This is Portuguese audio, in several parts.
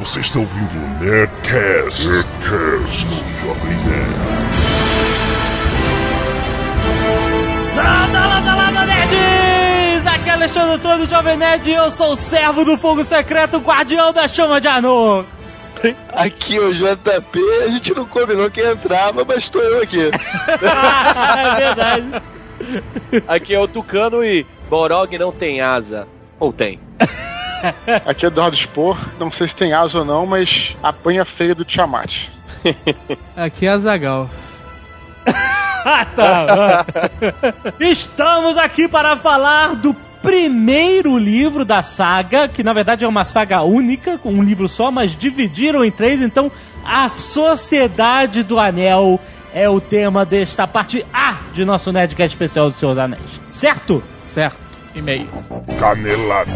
Você está ouvindo o Nerdcast, Nerdcast no Jovem Nerd. Landa, landa, landa, nerds! Aqui é Alexandre Todo Jovem Nerd e eu sou o servo do fogo secreto, guardião da chama de Anor. Aqui é o JP, a gente não combinou quem entrava, mas estou eu aqui. é verdade. Aqui é o Tucano e Borog não tem asa. Ou tem? Aqui é Eduardo Spor, não sei se tem asa ou não, mas apanha feia do Tiamat. Aqui é a Zagal. Ah, tá. Estamos aqui para falar do primeiro livro da saga, que na verdade é uma saga única, com um livro só, mas dividiram em três, então a Sociedade do Anel é o tema desta parte A de nosso Nerdcast especial dos Seus Anéis. Certo? Certo. E-mail. Canelada.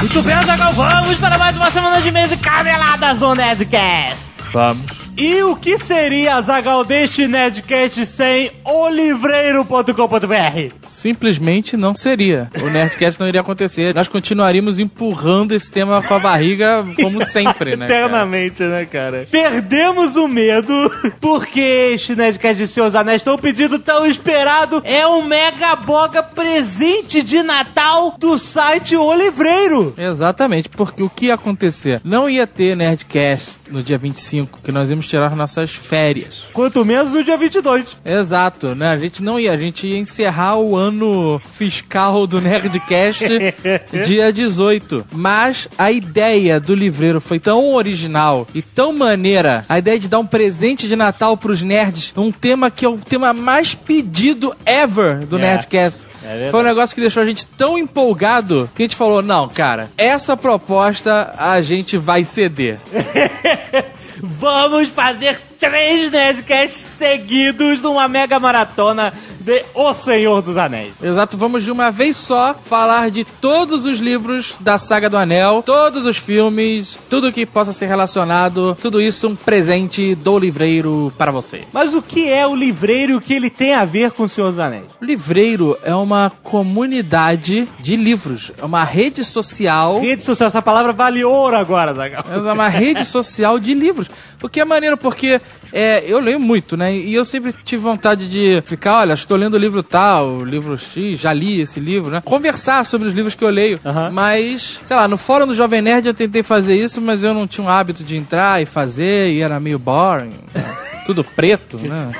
Muito bem, Zagal, vamos para mais uma semana de mês e caneladas do Nerdcast. Vamos. E o que seria, Zagal, deste Nerdcast sem olivreiro.com.br? Simplesmente não seria. O Nerdcast não iria acontecer. Nós continuaríamos empurrando esse tema com a barriga, como sempre, né? cara? Eternamente, né, cara? Perdemos o medo, porque este Nerdcast de Seus Anéis, tão pedido, tão esperado, é um mega boga presente de Natal do site O Livreiro. Exatamente, porque o que ia acontecer? Não ia ter Nerdcast no dia 25, que nós íamos tirar nossas férias. Quanto menos no dia 22. Exato, né? A gente não ia, a gente ia encerrar o ano fiscal do Nerdcast dia 18. Mas a ideia do livreiro foi tão original e tão maneira, a ideia de dar um presente de Natal pros nerds, um tema que é o tema mais pedido ever do É. Nerdcast. verdade. foi um negócio que deixou a gente tão empolgado que a gente falou: não, cara, essa proposta a gente vai ceder. Vamos fazer três Nerdcasts seguidos numa mega maratona de O Senhor dos Anéis. Exato, vamos de uma vez só falar de todos os livros da saga do Anel, todos os filmes, tudo que possa ser relacionado, tudo isso um presente do livreiro para você. Mas o que é o livreiro e o que ele tem a ver com o Senhor dos Anéis? O livreiro é uma comunidade de livros, é uma rede social. Rede social, essa palavra vale ouro agora, Zagal. É uma rede social de livros. O que é maneiro, porque é, eu leio muito, né? E eu sempre tive vontade de ficar, olha, estou lendo o livro tal, livro X, já li esse livro, né? Conversar sobre os livros que eu leio. Mas, sei lá, no fórum do Jovem Nerd eu tentei fazer isso, mas eu não tinha o hábito de entrar e fazer, e era meio boring. né? Tudo preto, né?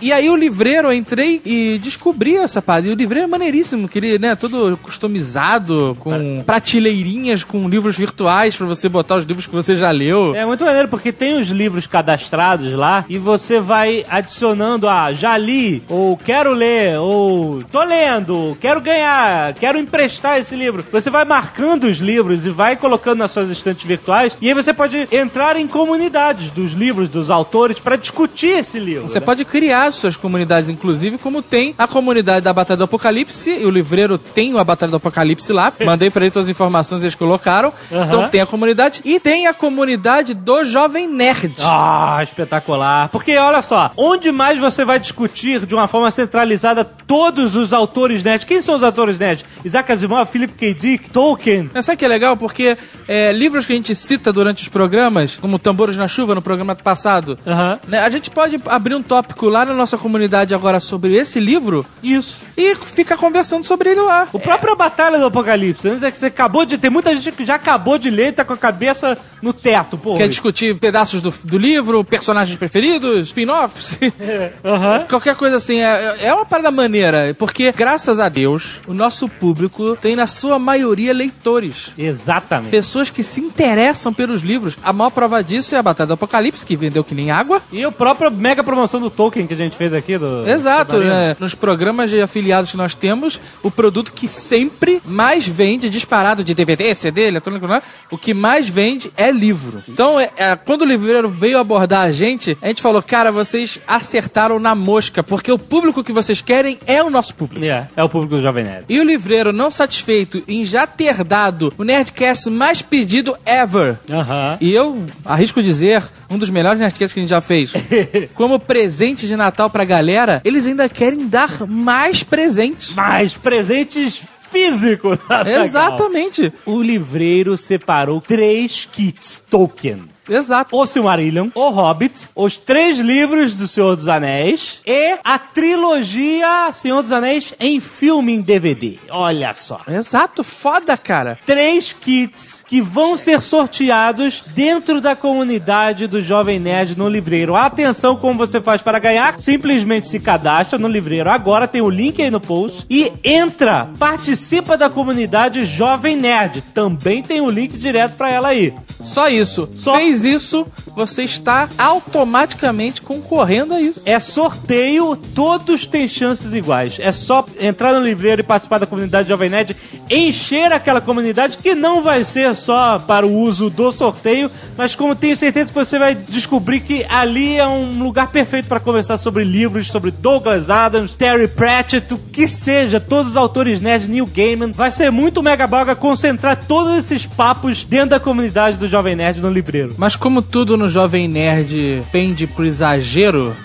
E aí o livreiro, eu entrei e descobri essa parada. E o livreiro é maneiríssimo, que ele, né, todo customizado, com prateleirinhas com livros virtuais pra você botar os livros que você já leu. É muito maneiro porque tem os livros cadastrados lá e você vai adicionando a já li, ou quero ler, ou tô lendo, quero ganhar, quero emprestar esse livro. Você vai marcando os livros e vai colocando nas suas estantes virtuais e aí você pode entrar em comunidades dos livros, dos autores, pra discutir esse livro. Você né? pode criar suas comunidades, inclusive, como tem a comunidade da Batalha do Apocalipse, e o livreiro tem a Batalha do Apocalipse lá. Mandei pra ele todas as informações eles colocaram. Aham. Então tem a comunidade. E tem a comunidade do Jovem Nerd. Ah, espetacular. Porque olha só, onde mais você vai discutir de uma forma centralizada todos os autores nerds? Quem são os autores nerds? Isaac Asimov, Philip K. Dick, Tolkien. Mas sabe que é legal? Porque é, livros que a gente cita durante os programas, como Tambores na Chuva, no programa passado, Né, a gente pode abrir um tópico lá na nossa comunidade agora sobre esse livro Isso. e ficar conversando sobre ele lá. O próprio Batalha do Apocalipse, né? Você acabou de. Tem muita gente que já acabou de ler e tá com a cabeça no teto, pô. Quer discutir pedaços do, do livro, personagens preferidos, spin-offs? Aham. Qualquer coisa assim, é, é uma parada maneira, porque graças a Deus, o nosso público tem na sua maioria leitores. Exatamente. Pessoas que se interessam pelos livros. A maior prova disso é a Batalha do Apocalipse, que vendeu que nem água. E a própria mega promoção do Tolkien que a gente fez aqui do. Exato, do né? Nos programas de afiliados que nós temos, o produto que sempre mais vende, disparado de DVD, CD, eletrônico, né? o que mais vende é livro. Então, é- é, quando o livreiro veio abordar a gente, a gente falou, cara, vocês acertaram na mosca, porque o público que vocês querem é o nosso público. É, é o público do Jovem Nerd. E o livreiro, não satisfeito em já ter dado o Nerdcast mais pedido ever, e eu arrisco dizer, um dos melhores Nerdcasts que a gente já fez, como presente de Natal pra galera, eles ainda querem dar mais presentes. Mais presentes físicos. Exatamente. O livreiro separou três kits Tolkien. Exato. O Silmarillion, O Hobbit, os três livros do Senhor dos Anéis e a trilogia Senhor dos Anéis em filme em DVD. Olha só. Exato, foda, cara. Três kits que vão ser sorteados dentro da comunidade do Jovem Nerd no livreiro. Atenção como você faz para ganhar. Simplesmente se cadastra no livreiro agora, tem o link aí no post. E entra, participa da comunidade Jovem Nerd. Também tem o link direto para ela aí. Só isso. Só- Fez isso, você está automaticamente concorrendo a isso. É sorteio, todos têm chances iguais. É só entrar no livreiro e participar da comunidade Jovem Nerd, encher aquela comunidade que não vai ser só para o uso do sorteio, mas como tenho certeza que você vai descobrir que ali é um lugar perfeito para conversar sobre livros, sobre Douglas Adams, Terry Pratchett, o que seja, todos os autores nerds, Neil Gaiman. Vai ser muito mega boga concentrar todos esses papos dentro da comunidade do Jovem Nerd no livreiro. Mas como tudo no Jovem Nerd pende pro exagero,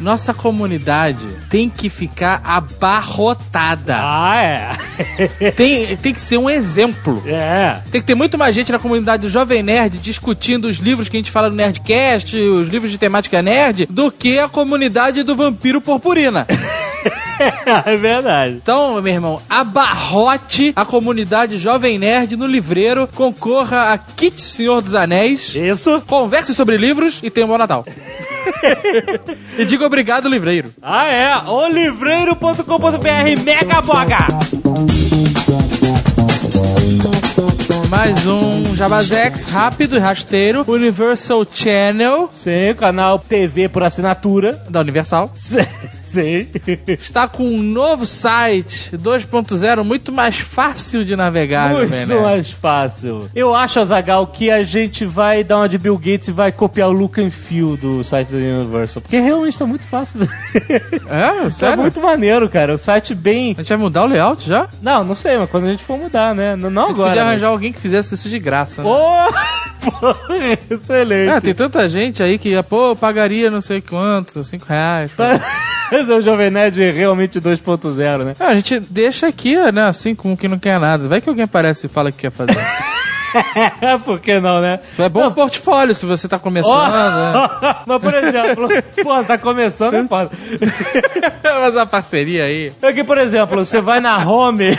nossa comunidade tem que ficar abarrotada. Ah, é. Tem, tem que ser um exemplo. é. Tem que ter muito mais gente na comunidade do Jovem Nerd discutindo os livros que a gente fala no Nerdcast, os livros de temática nerd, do que a comunidade do Vampiro Purpurina. é verdade. Então, meu irmão, abarrote a comunidade Jovem Nerd no livreiro, concorra a Kit Senhor dos Anéis, Isso. converse sobre livros e tenha um bom Natal. e diga obrigado, livreiro. Ah, é. Olivreiro.com.br Mega Boga. Mais um Jabazex rápido e rasteiro, Universal Channel Sim, canal TV por assinatura. da Universal. Sim. Está com um novo site 2.0 muito mais fácil de navegar, Muito meu né? mais fácil. Eu acho, Azagal, que a gente vai dar uma de Bill Gates e vai copiar o look and feel do site da Universal. Porque realmente tá muito fácil. É, tá sério? muito maneiro, cara. O site bem. A gente vai mudar o layout já? Não, não sei, mas quando a gente for mudar, né? Não, não A gente agora. podia né? arranjar alguém que fizesse isso de graça, né? Pô, excelente. É, tem tanta gente aí que, pô, pagaria não sei quanto, 5 reais. Esse é o Jovem Nerd realmente 2.0, né? É, a gente deixa aqui, né, assim, como que não quer nada. Vai que alguém aparece e fala que quer fazer. Por que não, né? É bom portfólio se você tá começando, né? Mas, por exemplo, pô, tá começando, é foda. Mas a parceria aí. Aqui, por exemplo, você vai na home.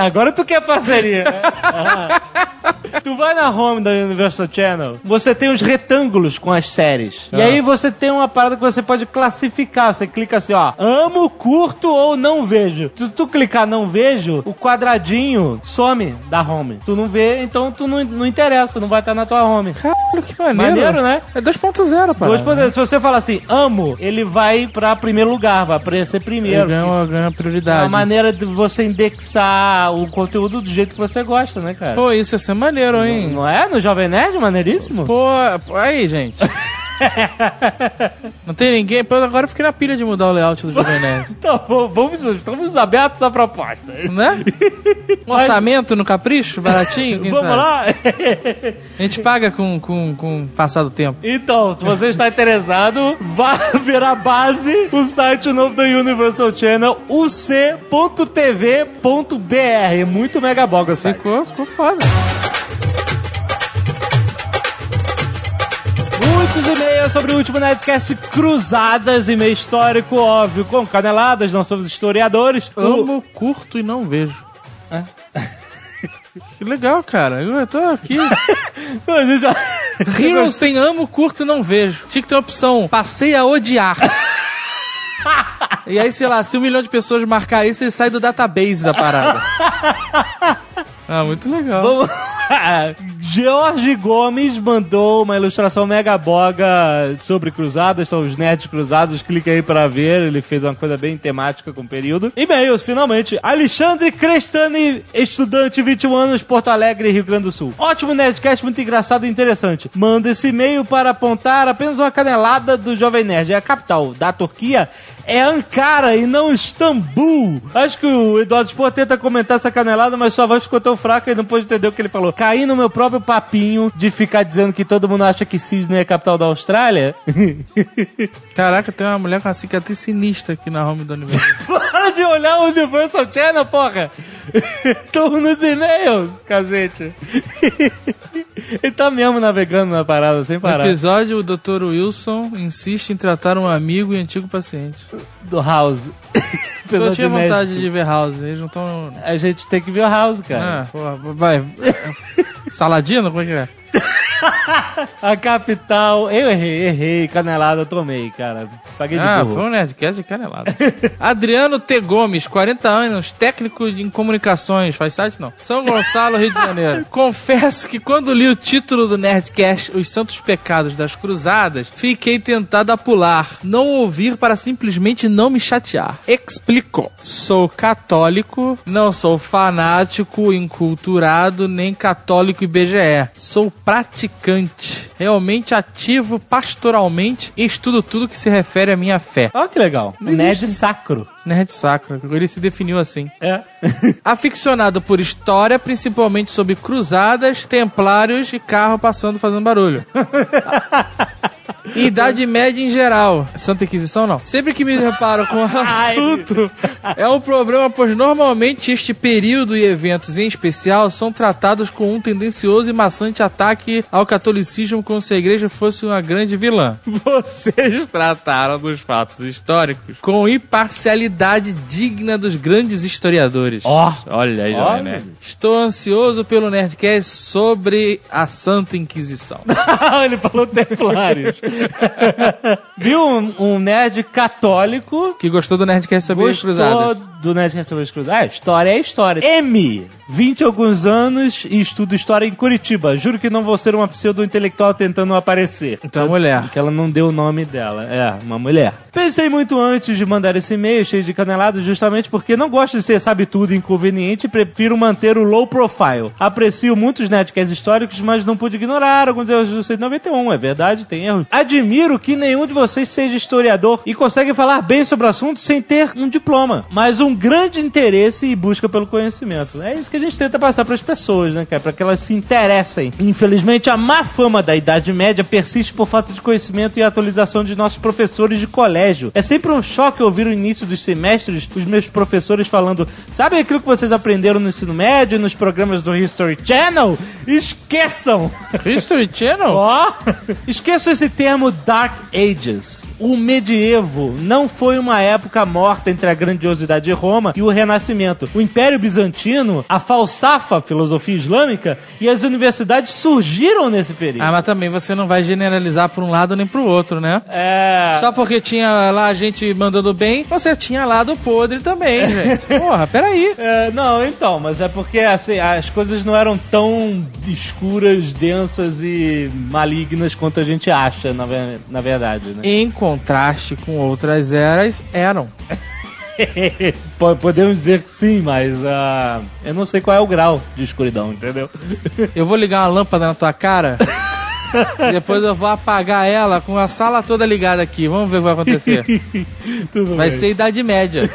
Agora tu quer parceria? Ah. Tu vai na home da Universal Channel, você tem os retângulos com as séries. E aí você tem uma parada que você pode classificar. Você clica assim, ó, amo, curto ou não vejo. Se tu clicar não vejo, o quadradinho some da home. Tu não vê, então tu não, não interessa, não vai estar na tua home. Caralho, que maneiro. Maneiro, né? É 2.0, pá. Dois poderes. Se você falar assim, amo, ele vai pra primeiro lugar, vai aparecer Ele primeiro. ganha, ganha É uma prioridade. maneira de você indexar o conteúdo do jeito que você gosta, né, cara? Pô, isso ia ser maneiro, hein? Não é? No Jovem Nerd, maneiríssimo? Pô, aí, gente. Não tem ninguém. Agora eu fiquei na pilha de mudar o layout do Jovem Nerd. Então, vamos, estamos abertos à proposta. Né? Um orçamento no capricho, baratinho, quem Vamos sabe? lá? A gente paga com, com, com passar do tempo. Então, se você está interessado, vá ver a base, o site novo da Universal Channel, uc.tv.br. Muito mega boga o. Ficou, ficou foda. Muitos e-mails sobre o último Nerdcast Cruzadas, e-mail histórico, óbvio, com caneladas, não somos historiadores. O- Amo, curto e não vejo. Que legal, cara. Eu tô aqui. A já- Heroes tem amo, curto e não vejo. Tinha que ter uma opção. Passei a odiar. E aí, sei lá, se um milhão de pessoas marcar isso, ele sai do database da parada. Ah, muito legal. Vamos. George Gomes mandou uma ilustração mega boga sobre cruzadas, são os nerds cruzados, clica aí pra ver, ele fez uma coisa bem temática com o período. E-mails, finalmente. Alexandre Crestani, estudante, 21 anos, Porto Alegre, Rio Grande do Sul. Ótimo Nerdcast, muito engraçado e interessante. Manda esse e-mail para apontar apenas uma canelada do Jovem Nerd. É a capital da Turquia é Ankara e não Istambul. Acho que o Eduardo Spor tenta comentar essa canelada, mas sua voz ficou tão fraca e não pôde entender o que ele falou. Caí no meu próprio papinho de ficar dizendo que todo mundo acha que Sydney é a capital da Austrália? Caraca, tem uma mulher com uma cicatriz sinistra aqui na home do universo. Para de olhar o Universal Channel, porra! Estamos nos e-mails, cacete. Ele tá mesmo navegando na parada, sem No parar. episódio, o Dr. Wilson insiste em tratar um amigo e antigo paciente. Do House. Eu tinha vontade de ver House, eles não estão. A gente tem que ver o House, cara. Porra, vai. Saladino? Como é que é? A capital. Eu errei, errei. Canelada eu tomei, cara. Paguei de Ah, burro. foi um Nerdcast de canelada. Adriano T. Gomes, 40 anos, técnico em comunicações. Faz site não. São Gonçalo, Rio de Janeiro. Confesso que quando li o título do Nerdcast, Os Santos Pecados das Cruzadas, fiquei tentado a pular, não ouvir para simplesmente não me chatear. Explico. Sou católico, não sou fanático, inculturado, nem católico IBGE. Sou praticante, realmente ativo pastoralmente e estudo tudo que se refere à minha fé. Olha que legal. Não Nerd existe. sacro. Nerd sacro, ele se definiu assim. É. Aficionado por história, principalmente sobre cruzadas, templários e carro passando fazendo barulho. Idade média em geral. Santa Inquisição não. Sempre que me reparo com o assunto, é um problema, pois normalmente este período e eventos em especial são tratados com um tendencioso e maçante ataque ao catolicismo como se a igreja fosse uma grande vilã. Vocês trataram dos fatos históricos com imparcialidade digna dos grandes historiadores. Ó. Olha aí, Jovem Nerd. Estou ansioso pelo Nerdcast sobre a Santa Inquisição. Ele falou templários. Viu um, um nerd católico que gostou do Nerdcast sobre as Gostou cruzadas. Do Nerd as Cruzadas? Ah, história é história. M, 20 e alguns anos e estudo história em Curitiba. Juro que não vou ser uma pseudo-intelectual tentando aparecer. Então, mulher. Que ela não deu o nome dela. É, uma mulher. Pensei muito antes de mandar esse e-mail cheio de caneladas, justamente porque não gosto de ser sabe tudo inconveniente e prefiro manter o low profile. Aprecio muitos netcasts históricos, mas não pude ignorar alguns erros do 191. É verdade, tem erros. Admiro que nenhum de vocês seja historiador e consegue falar bem sobre o assunto sem ter um diploma, mas um grande interesse e busca pelo conhecimento. É isso que a gente tenta passar para as pessoas, né, cara? Para que elas se interessem. Infelizmente, a má fama da Idade Média persiste por falta de conhecimento e atualização de nossos professores de colégio. É sempre um choque ouvir o início dos semestres os meus professores falando: sabe aquilo que vocês aprenderam no ensino médio e nos programas do History Channel? Esqueçam! History Channel? Ó, esqueçam esse termo Dark Ages. O medievo não foi uma época morta entre a grandiosidade de Roma e o Renascimento. O Império Bizantino, a falsafa filosofia islâmica e as universidades surgiram nesse período. Ah, mas também você não vai generalizar por um lado nem pro outro, né? É. Só porque tinha lá gente mandando bem, você tinha lado podre também, gente. Porra, peraí. É, não, então, mas é porque assim, as coisas não eram tão escuras, densas e malignas quanto a gente acha, na, na verdade, né? Em contraste com outras eras, eram. Po- Podemos dizer que sim, mas ah, eu não sei qual é o grau de escuridão, entendeu? Eu vou ligar uma lâmpada na tua cara. depois eu vou apagar ela com a sala toda ligada aqui. Vamos ver o que vai acontecer. Tudo Vai bem. ser Idade Média.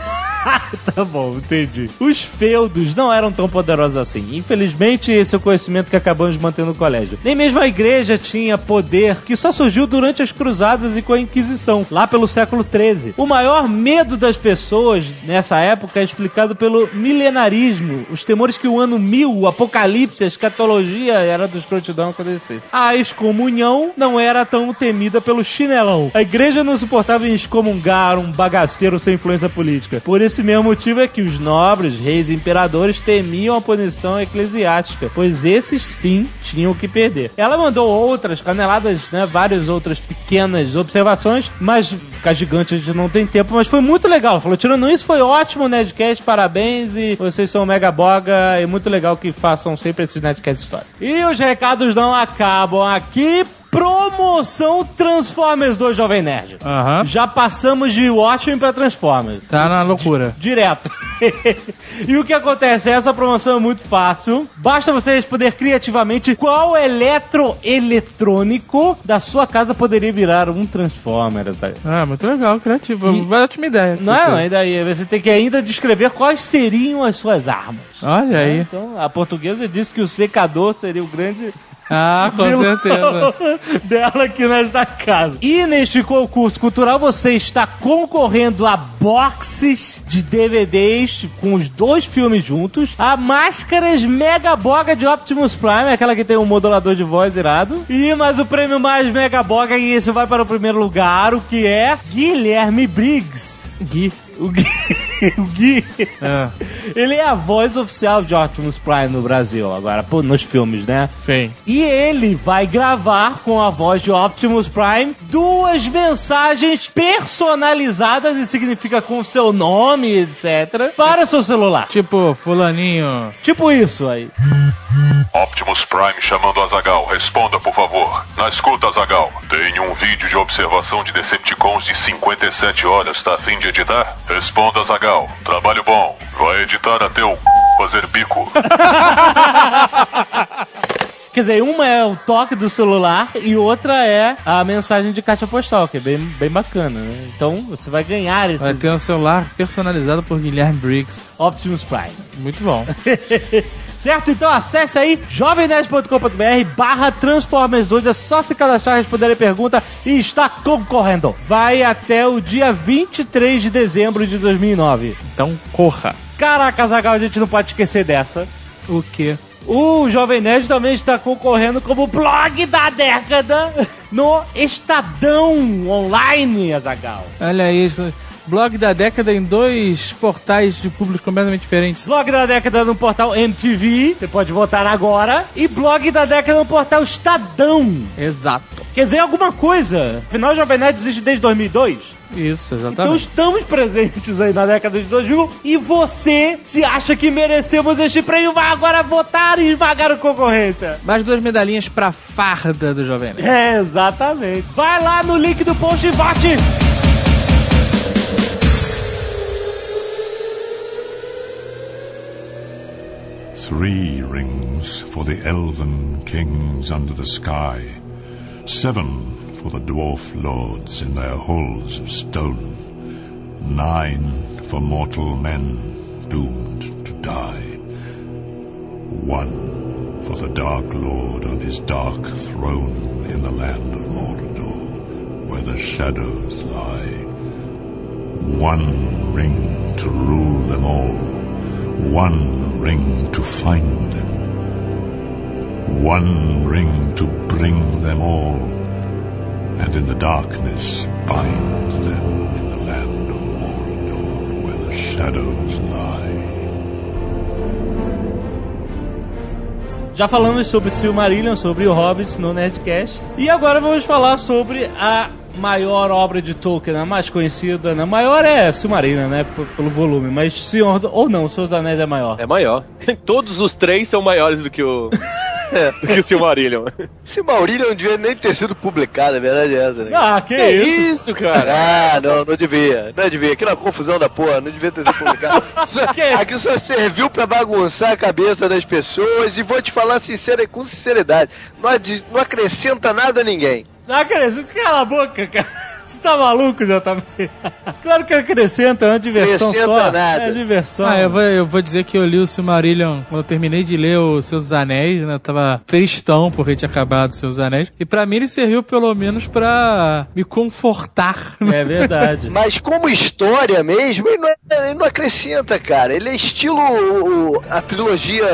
Tá bom, entendi. Os feudos não eram tão poderosos assim. Infelizmente, esse é o conhecimento que acabamos mantendo no colégio. Nem mesmo a igreja tinha poder que só surgiu durante as cruzadas e com a Inquisição, lá pelo século XIII. O maior medo das pessoas nessa época é explicado pelo milenarismo, os temores que o ano mil, o apocalipse, a escatologia era do escrotidão acontecesse. A excomunhão não era tão temida pelo chinelão. A igreja não suportava excomungar um bagaceiro sem influência política. Por esse mesmo motivo é que os nobres, reis e imperadores temiam a punição eclesiástica, pois esses sim tinham que perder. Ela mandou outras caneladas, né, várias outras pequenas observações, mas ficar gigante a gente não tem tempo, mas foi muito legal. Ela falou, tirando isso, foi ótimo o Nerdcast, parabéns e vocês são mega boga e muito legal que façam sempre esses Nerdcast história. E os recados não acabam aqui. Promoção Transformers 2 Jovem Nerd. Aham. Já passamos de Watchmen pra Transformers. Tá na loucura. Direto. e o que acontece? Essa promoção é muito fácil. Basta você responder criativamente qual eletroeletrônico da sua casa poderia virar um Transformer. tá? Ah, muito legal, criativo. E- Vai ótima ideia. Não, é, não, e daí você tem que ainda descrever quais seriam as suas armas. Olha aí. Então, a portuguesa disse que o secador seria o grande Ah, com certeza. dela aqui nesta casa. E neste concurso cultural você está concorrendo a boxes de DVDs com os dois filmes juntos, a máscaras Mega Boga de Optimus Prime, aquela que tem um modulador de voz irado, e mais o prêmio mais Mega Boga, e isso vai para o primeiro lugar, o que é Guilherme Briggs. Gui. O Gui, o Gui É, ele é a voz oficial de Optimus Prime no Brasil, agora, pô, nos filmes, né? sim. E ele vai gravar com a voz de Optimus Prime duas mensagens personalizadas, e significa com seu nome, etc., para seu celular. Tipo, fulaninho. Tipo isso aí. Optimus Prime chamando Azagal. Responda, por favor. Na escuta, Azagal. Tem um vídeo de observação de Decepticons de 57 horas. Tá a fim de editar? Responda, Azagal. Trabalho bom. Vai editar até o fazer bico. Quer dizer, uma é o toque do celular e outra é a mensagem de caixa postal, que é bem, bem bacana, né? Então você vai ganhar Vai esses ter um celular personalizado por Guilherme Briggs. Optimus Prime. Muito bom. Certo? Então acesse aí jovemnerd.com.br barra Transformers 2. É só se cadastrar, responder a pergunta e está concorrendo. Vai até o dia 23 de dezembro de 2009. Então, corra. Caraca, Zagal, a gente não pode esquecer dessa. O quê? O Jovem Nerd também está concorrendo como blog da década no Estadão Online, Azagal. Olha isso. Blog da década em dois portais de públicos completamente diferentes. Blog da década no portal MTV, você pode votar agora. E blog da década no portal Estadão. Exato. Quer dizer alguma coisa. Afinal, Jovem Nerd existe desde 2002. Isso, Então exatamente. estamos presentes aí na década de 2000 e você, se acha que merecemos este prêmio, vai agora votar e esmagar a concorrência. Mais duas medalhinhas pra farda do Jovem Nerd. É, exatamente. Vai lá no link do post e vote! Three rings for the elven kings under the sky, seven for the dwarf lords in their halls of stone, nine for mortal men doomed to die, one for the Dark Lord on his dark throne in the land of Mordor, where the shadows lie. One ring to rule them all, one ring to find them, one ring to bring them all, and in the darkness bind them in the land of Mordor, where the shadows lie. Já falamos sobre Silmarillion, sobre o Hobbit no Nerdcast. E agora vamos falar sobre a maior obra de Tolkien, a mais conhecida. A maior é Silmarillion, né? p- Pelo volume. Mas Senhor... Ou não, Seus Anéis é maior. É maior. Todos os três são maiores do que o. do que o Silmarillion. Maurílio não devia nem ter sido publicado, a verdade é essa, né? Ah, que, Que isso? isso, cara? Ah, não, não devia. Não devia. Aquela confusão da porra, não devia ter sido publicado. Só- Que? aqui só serviu pra bagunçar a cabeça das pessoas e vou te falar sincera, com sinceridade. Não, não acrescenta nada a ninguém. Não acrescenta, cala a boca, cara. Você tá maluco, já tá Claro que acrescenta, é uma diversão Acrescenta só. nada. É diversão. Ah, eu vou, eu vou dizer que eu li o Silmarillion quando eu terminei de ler o Senhor dos Anéis, né? Eu tava tristão porque tinha acabado o Senhor dos Anéis. E pra mim ele serviu pelo menos pra me confortar. né? É verdade. Mas como história mesmo, ele não, é- ele não acrescenta, cara. Ele é estilo a trilogia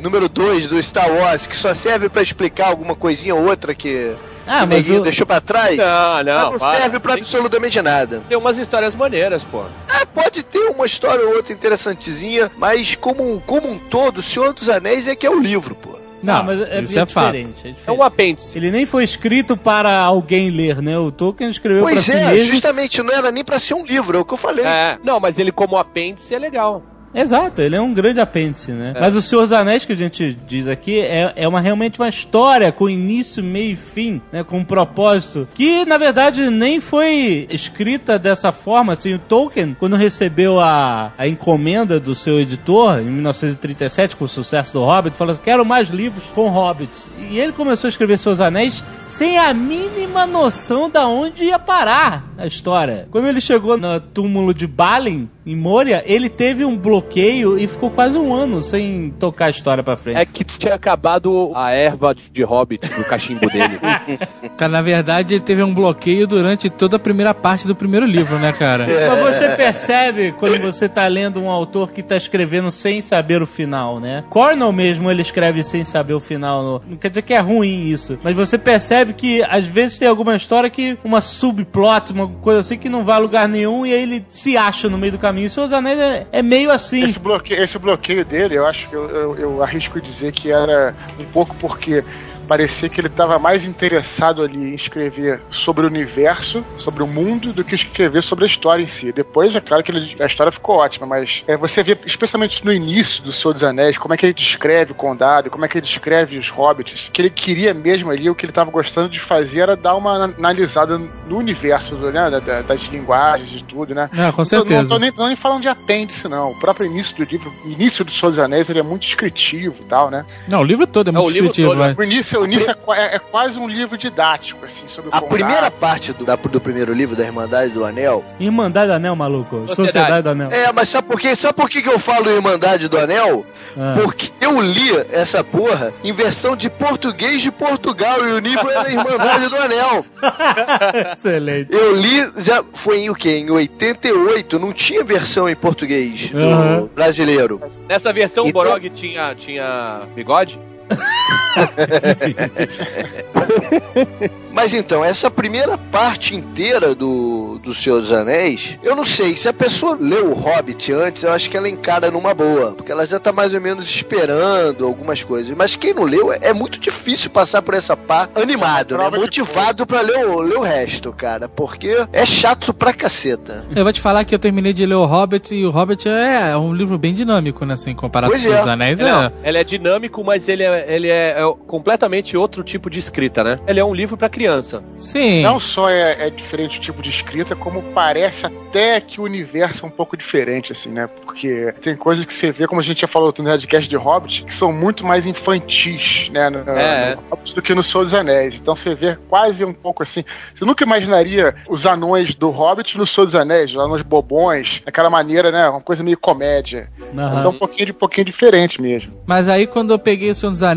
número 2 do Star Wars, que só serve pra explicar alguma coisinha ou outra que, Ah, mas o- deixou pra trás. Não, não. mas não para. serve pra Tem- absolutamente nada. Tem umas histórias maneiras, pô. Ah, pode ter uma história ou outra interessantezinha, mas como, um- como um todo, o Senhor dos Anéis é que é o livro, pô. Não, mas é, isso é é fato. diferente, é diferente. É um apêndice. Ele nem foi escrito para alguém ler, né? O Tolkien escreveu Pois para si é, mesmo. justamente, não era nem pra ser um livro, é o que eu falei. É, não, mas ele como apêndice é legal. Exato, ele é um grande apêndice, né? É. Mas o Senhor dos Anéis que a gente diz aqui é, é uma, realmente uma história com início, meio e fim, né? Com um propósito que, na verdade, nem foi escrita dessa forma. Assim, o Tolkien, quando recebeu a, a encomenda do seu editor, em 1937, com o sucesso do Hobbit, falou assim, quero mais livros com Hobbits. E ele começou a escrever Seus Anéis sem a mínima noção da onde ia parar a história. Quando ele chegou no túmulo de Balin, em Moria, ele teve um bloqueio e ficou quase um ano sem tocar a história pra frente. É que tinha acabado a erva de hobbit do cachimbo dele. Cara, na verdade, ele teve um bloqueio durante toda a primeira parte do primeiro livro, né, cara? Mas você percebe quando você tá lendo um autor que tá escrevendo sem saber o final, né? Cornell mesmo ele escreve sem saber o final. no- Não quer dizer que é ruim isso, mas você percebe que às vezes tem alguma história que uma subplot, uma coisa assim que não vai a lugar nenhum e aí ele se acha no meio do caminho. E Seus Anéis é, é meio assim. Esse bloqueio, esse bloqueio dele, eu acho que eu, eu, eu arrisco dizer que era um pouco porque parecia que ele estava mais interessado ali em escrever sobre o universo, sobre o mundo, do que escrever sobre a história em si. Depois, é claro que ele- a história ficou ótima, mas é, você vê, especialmente no início do Senhor dos Anéis, como é que ele descreve o condado, como é que ele descreve os hobbits, que ele queria mesmo ali, o que ele estava gostando de fazer era dar uma analisada no universo, né, da- da- das linguagens e tudo, né? Ah, com Não, não certeza. tô nem, tô nem falando de apêndice, não. O próprio início do livro, o início do Senhor dos Anéis, ele é muito descritivo e tal, né? Não, o livro todo é muito o livro descritivo, todo, vai. O início, o início é, é- é quase um livro didático, assim, sobre o A condado. primeira parte do, da- do primeiro livro da Irmandade do Anel. Irmandade do Anel, maluco. Sociedade. Sociedade, do Anel. É, mas sabe por quê? Sabe por que que eu falo Irmandade do Anel? Ah. Porque eu li essa porra em versão de português de Portugal e o livro era Irmandade do Anel. Excelente. Eu li, já foi em o quê? Em 88, não tinha versão em português Aham. brasileiro. Nessa versão, o Então- Borog tinha, tinha bigode? Mas então, essa primeira parte inteira do, do Senhor dos Anéis, eu não sei, se a pessoa leu o Hobbit antes, eu acho que ela encara numa boa, porque ela já tá mais ou menos esperando algumas coisas. Mas quem não leu, é, muito difícil passar por essa parte animado, né? Motivado pra ler o, ler o resto, cara, porque é chato pra caceta. Eu vou te falar que eu terminei de ler o Hobbit e o Hobbit é um livro bem dinâmico, né? Assim, comparado Pois com é. os Anéis. Não, É. ele é dinâmico, mas ele é, ele é, é completamente outro tipo de escrita, né? Ele é um livro pra criança. Sim. Não só é, é diferente o tipo de escrita, como parece até que o universo é um pouco diferente, assim, né? Porque tem coisas que você vê, como a gente já falou no Redcast de Hobbit, que são muito mais infantis, né? No, É. no Hobbit do que no Senhor dos Anéis. Então você vê quase um pouco assim. Você nunca imaginaria os anões do Hobbit no Senhor dos Anéis, os anões bobões, aquela maneira, né? Uma coisa meio comédia. Aham. Então um pouquinho, de, um pouquinho diferente mesmo. Mas aí quando eu peguei o Senhor dos Anéis,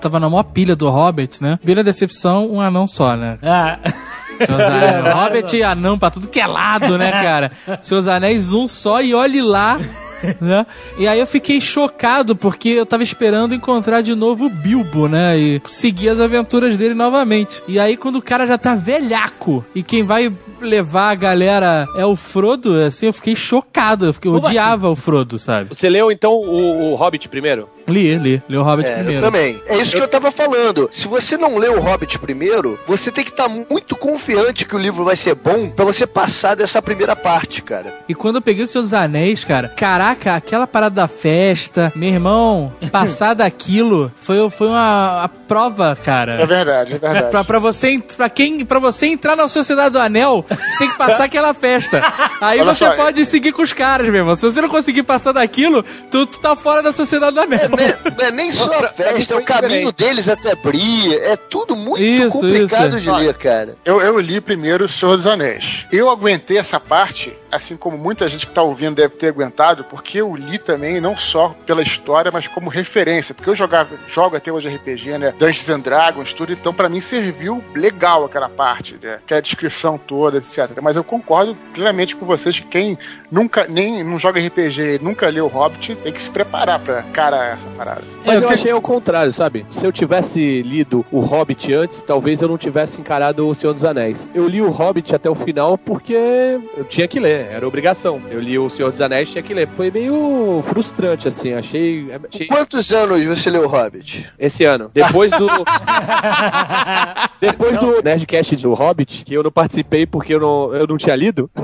tava na maior pilha do Hobbit, né? Vira decepção, um anão só, né? Ah, dos Anéis. Hobbit e anão pra tudo que é lado, né, cara? Dos Anéis, um só e olhe lá. Né? E aí eu fiquei chocado porque eu tava esperando encontrar de novo o Bilbo, né? E seguir as aventuras dele novamente. E aí quando o cara já tá velhaco e quem vai levar a galera é o Frodo, assim, eu fiquei chocado. Eu, fiquei, eu Como odiava o Frodo, sabe? Você leu, então, o, o Hobbit primeiro? Li, li. Li o Hobbit É, eu primeiro. também. É isso que eu tava falando. Se você não leu o Hobbit primeiro, você tem que estar muito confiante que o livro vai ser bom pra você passar dessa primeira parte, cara. E quando eu peguei os seus anéis, cara, caraca, aquela parada da festa, meu irmão, passar daquilo foi, foi uma a prova, É cara. verdade, é verdade. Pra, pra, você, pra, quem, pra você entrar na Sociedade do Anel, você tem que passar aquela festa. Aí Olha você só, pode seguir com os caras, meu irmão. Se você não conseguir passar daquilo, tu, tu tá fora da Sociedade do Anel. Não é, não é nem só a festa, é o caminho deles até Bria. É tudo muito Isso, complicado isso. de ler, cara. Eu, eu li primeiro O Senhor dos Anéis. Eu aguentei essa parte, assim como muita gente que tá ouvindo deve ter aguentado, porque eu li também, não só pela história, mas como referência. Porque eu jogava, jogo até hoje RPG, né? Dungeons and Dragons, tudo. Então, pra mim, serviu legal aquela parte, né? Que é a descrição toda, etc. Mas eu concordo plenamente com vocês que quem nunca, nem não joga RPG e nunca leu Hobbit, tem que se preparar pra cara essa parada. Mas É, eu o que- achei ao contrário, sabe? Se eu tivesse lido o Hobbit antes, talvez eu não tivesse encarado o Senhor dos Anéis. Eu li o Hobbit até o final porque eu tinha que ler, era obrigação. Eu li o Senhor dos Anéis, tinha que ler. Foi meio frustrante, assim, achei... achei... Quantos anos você leu o Hobbit? Esse ano. Depois do. Depois do Nerdcast do Hobbit, que eu não participei porque eu não, eu não tinha lido.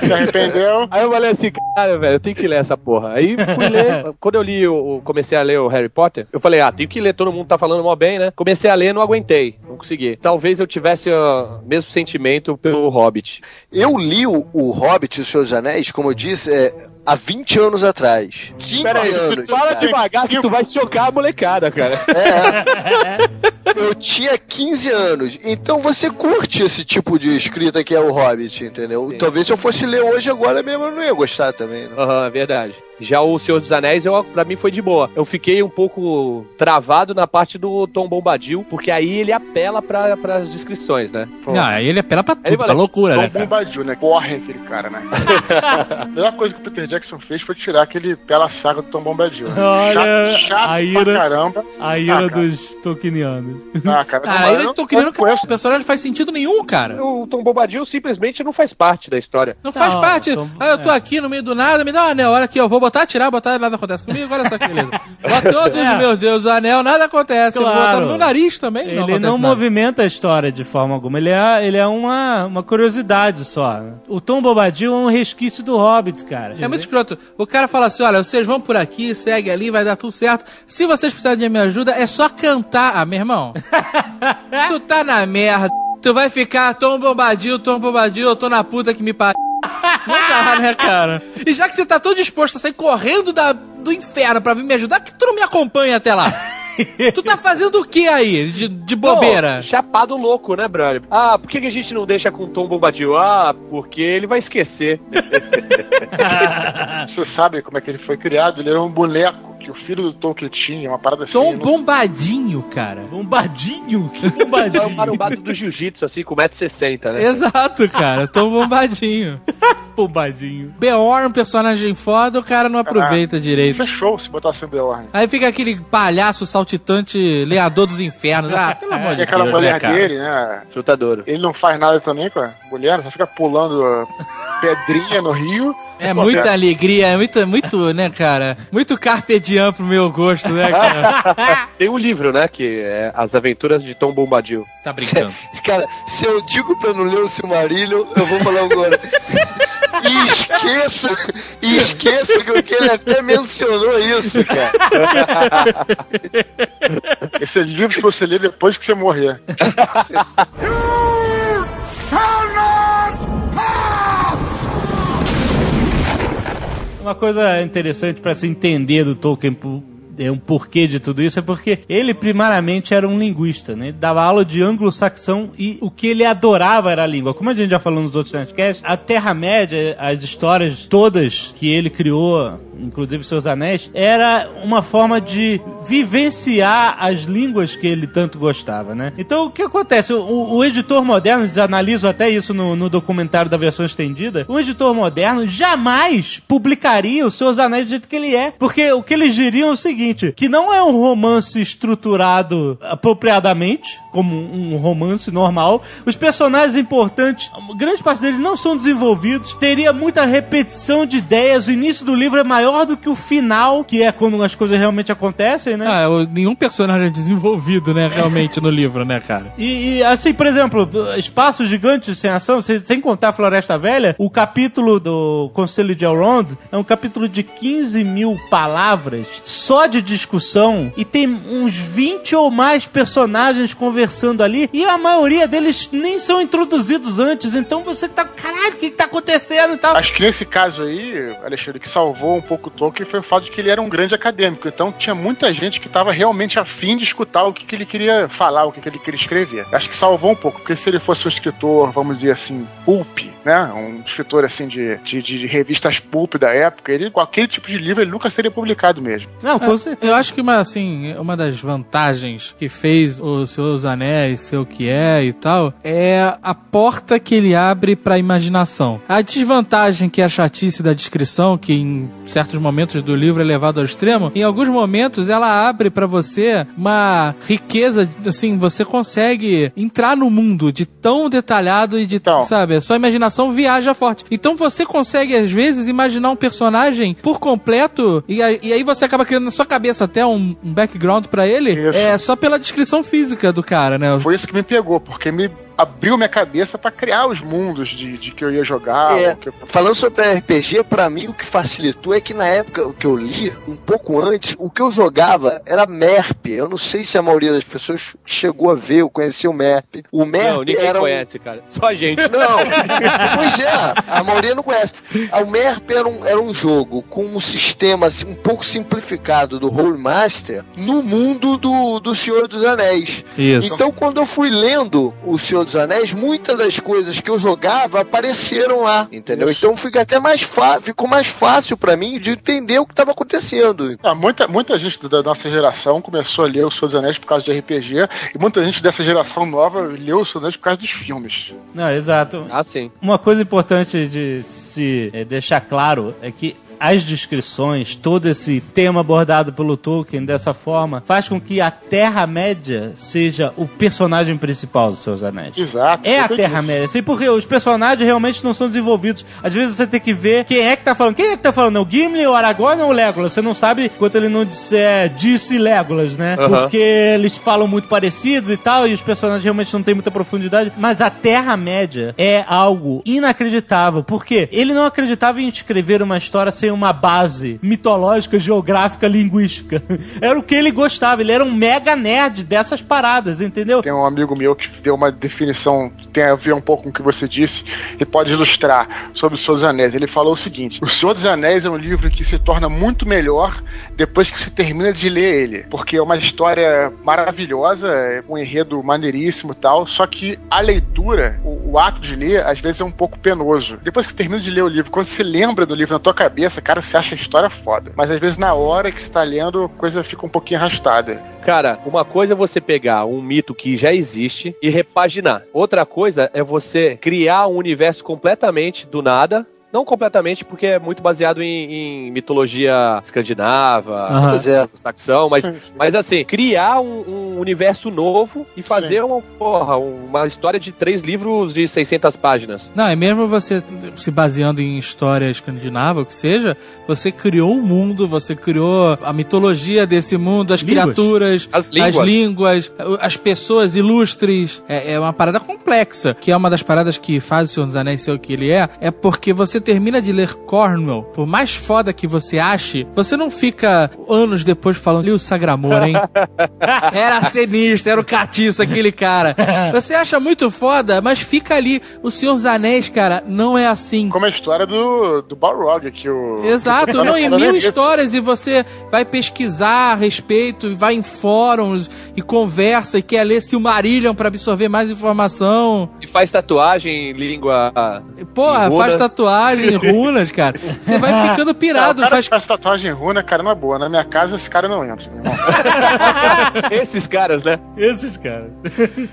Se arrependeu? Aí eu falei assim, cara, velho, eu tenho que ler essa porra. Aí fui ler. Quando eu li, o, comecei a ler o Harry Potter, eu falei, ah, tenho que ler, todo mundo tá falando mó bem, né? Comecei a ler, não aguentei, não consegui. Talvez eu tivesse o mesmo sentimento pelo Hobbit. Eu li o, o Hobbit e os Seus Anéis, como eu disse, é, há 20 anos atrás. 15 Pera aí, anos. fala cara. devagar que tu vai chocar a molecada, cara. É. Eu tinha 15 anos. Então você curte esse tipo de escrita que é o Hobbit, entendeu? Sim. Talvez se eu fosse ler hoje agora mesmo eu não ia gostar também. Né? Aham, é verdade. Já o Senhor dos Anéis, eu, pra mim, foi de boa. Eu fiquei um pouco travado na parte do Tom Bombadil, porque aí ele apela pra, pras descrições, né? Não, aí ele apela pra tudo, Ele tá loucura, né, Tom? Bombadil, né? Porra, aquele cara, né? a melhor coisa que o Peter Jackson fez foi tirar aquele pela saga do Tom Bombadil. Né? Olha, chato, chato a ira- pra caramba. A ira Ah, dos Tolkienianos. Ah, cara, Ah, querendo não que conheço. o personagem faz sentido nenhum, cara. O Tom Bombadil simplesmente não faz parte da história. Não faz Não, parte. então, ah, eu tô é. aqui no meio do nada, me dá um anel. Olha aqui, eu vou botar, tirar, botar, nada acontece comigo. Olha só que beleza. Bota todos, É. meu Deus, o anel, nada acontece. Eu vou botar Claro. no meu nariz também. Ele não, não, acontece nada. movimenta a história de forma alguma. Ele é, ele é uma, uma curiosidade só. O Tom Bobadil é um resquício do Hobbit, cara. É muito escroto. O cara fala assim: olha, vocês vão por aqui, segue ali, vai dar tudo certo. Se vocês precisarem de minha ajuda, é só cantar. Ah, meu irmão. tu tá na merda. Tu vai ficar Tom Bombadil, Tom Bombadil, eu tô na puta que me pariu. Não dá, né, cara? E já que você tá tão disposto a sair correndo da, do inferno pra vir me ajudar, que tu não me acompanha até lá? tu tá fazendo o que aí? De, de bobeira? Pô, chapado louco, né, brother? Ah, por que, que a gente não deixa com o Tom Bombadil? Ah, porque ele vai esquecer. Você sabe como é que ele foi criado? Ele era um boneco que o filho do Tolkien tinha, uma parada Tom assim. Bombadinho, cara. Bombadinho? Que É o bombadinho? marombado do jiu-jitsu, assim, com 1,60m, né? Exato, cara. Tom Bombadinho. bombadinho. Beorn, personagem foda, o cara não aproveita direito. Fechou se botasse o Beorn. Aí fica aquele palhaço saltitante, leador dos infernos. Ah, pelo amor E de aquela Deus, mulher né, cara? dele, né? Chutadouro. Ele não faz nada também com a mulher, só fica pulando pedrinha no rio. É muita alegria, é muito, muito, né, cara? Muito carpe diem pro meu gosto, né, cara? Tem um livro, né, que é As Aventuras de Tom Bombadil. Tá brincando. Cara, se eu digo pra não ler o Silmarillion, eu vou falar agora. E esqueça, e esqueça que ele até mencionou isso, cara. Esse é livro que você lê depois que você morrer. Uma coisa interessante pra se entender do Tolkien é um porquê de tudo isso é porque ele primariamente era um linguista, né? Ele dava aula de anglo-saxão e o que ele adorava era a língua. Como a gente já falou nos outros podcasts, a Terra-média, as histórias todas que ele criou, inclusive seus anéis, era uma forma de vivenciar as línguas que ele tanto gostava, né? Então o que acontece? O, o editor moderno, eles analisam até isso no, no documentário da versão estendida, o editor moderno jamais publicaria os seus anéis do jeito que ele é. Porque o que eles diriam é o seguinte: que não é um romance estruturado apropriadamente, como um romance normal. Os personagens importantes, grande parte deles não são desenvolvidos. Teria muita repetição de ideias. O início do livro é maior do que o final, que é quando as coisas realmente acontecem, né? Ah, nenhum personagem é desenvolvido, né, realmente, no livro, né, cara? E, e, assim, por exemplo, espaços gigantes sem ação, sem, sem contar Floresta Velha, o capítulo do Conselho de Elrond é um capítulo de 15 mil palavras só de discussão e tem uns 20 ou mais personagens conversando ali e a maioria deles nem são introduzidos antes, então você tá, caralho, o que, que tá acontecendo e tal? Acho que nesse caso aí, Alexandre, que salvou um pouco o Tolkien foi o fato de que ele era um grande acadêmico. Então tinha muita gente que estava realmente afim de escutar o que, que ele queria falar, o que, que ele queria escrever. Acho que salvou um pouco, porque se ele fosse um escritor, vamos dizer assim, pulp, né? Um escritor assim de, de, de revistas pulp da época, ele com aquele tipo de livro ele nunca seria publicado mesmo. Não, com certeza. Eu acho que uma, assim, uma das vantagens que fez o Senhor dos Anéis ser o que é e tal é a porta que ele abre pra imaginação. A desvantagem que é a chatice da descrição, que em certos momentos do livro é levado ao extremo, em alguns momentos ela abre pra você uma riqueza, assim, você consegue entrar no mundo de tão detalhado e de, Então. sabe, a sua imaginação viaja forte. Então você consegue, às vezes, imaginar um personagem por completo e, aí- e aí você acaba criando na sua cabeça até um, um background pra ele Isso. é só pela descrição física do cara, né? Foi isso que me pegou, porque me abriu minha cabeça pra criar os mundos de, de que eu ia jogar. É, eu- falando sobre RPG, pra mim o que facilitou é que na época que eu li, um pouco antes, o que eu jogava era MERP. Eu não sei se a maioria das pessoas chegou a ver ou conheceu o MERP. O MERP Não, ninguém era um- conhece, cara. Só a gente. Não, pois é, a maioria não conhece. O MERP era um, era um jogo com um sistema assim, um pouco simplificado do Rollmaster no mundo do, do Senhor dos Anéis. Isso. Então, quando eu fui lendo O Senhor dos Anéis, muitas das coisas que eu jogava apareceram lá, entendeu? Então fica até mais fácil, ficou mais fácil pra mim de entender o que estava acontecendo. Ah, muita, muita gente da nossa geração começou a ler O Senhor dos Anéis por causa de RPG, e muita gente dessa geração nova leu O Senhor dos Anéis por causa dos filmes. Não, exato. Ah, sim. Uma coisa importante de se eh, deixar claro é que as descrições, todo esse tema abordado pelo Tolkien dessa forma, faz com que a Terra-média seja o personagem principal dos seus anéis. Exato. É a disse. Terra-média. Assim, porque os personagens realmente não são desenvolvidos. Às vezes você tem que ver quem é que tá falando. Quem é que tá falando? É o Gimli, o Aragorn ou o Legolas? Você não sabe enquanto ele não disser disse Legolas, né? Porque eles falam muito parecidos e tal, e os personagens realmente não têm muita profundidade. Mas a Terra-média é algo inacreditável. Porque ele não acreditava em escrever uma história sem uma base mitológica, geográfica, linguística. Era o que ele gostava. Ele era um mega nerd dessas paradas, entendeu? Tem um amigo meu que deu uma definição que tem a ver um pouco com o que você disse e pode ilustrar sobre o Senhor dos Anéis. Ele falou o seguinte: O Senhor dos Anéis é um livro que se torna muito melhor depois que você termina de ler ele, porque é uma história maravilhosa, é um enredo maneiríssimo e tal. Só que a leitura, o, o ato de ler, às vezes é um pouco penoso. Depois que você termina de ler o livro, quando você lembra do livro na tua cabeça, cara, você acha a história foda. Mas às vezes na hora que você tá lendo, a coisa fica um pouquinho arrastada. Cara, uma coisa é você pegar um mito que já existe e repaginar. Outra coisa é você criar um universo completamente do nada. Não completamente, porque é muito baseado em, em mitologia escandinava, é. saxão, mas, Sim, mas assim, criar um, um universo novo e fazer uma, porra, uma história de três livros de 600 páginas. Não, é mesmo você se baseando em história escandinava, o que seja, você criou um mundo, você criou a mitologia desse mundo, as Línguas. criaturas, As as línguas. línguas, as pessoas ilustres. É, é uma parada complexa, que é uma das paradas que faz o Senhor dos Anéis ser o que ele é, é porque você termina de ler Cornwell, por mais foda que você ache, você não fica anos depois falando, li o Sagramor, hein? Era sinistro, era o catiço aquele cara. Você acha muito foda, mas fica ali. O Senhor dos Anéis, cara, não é assim. Como a história do, do Balrog, que o. Exato, não, em mil isso. histórias e você vai pesquisar a respeito, e vai em fóruns e conversa e quer ler Silmarillion pra absorver mais informação. E faz tatuagem em língua. Porra, Em faz runas. Tatuagem, runas, cara. Você vai ficando Não, pirado, o cara faz que faz tatuagem em runa, cara, não é boa. Na minha casa, esse cara não entra. meu irmão. Esses caras, né? Esses caras.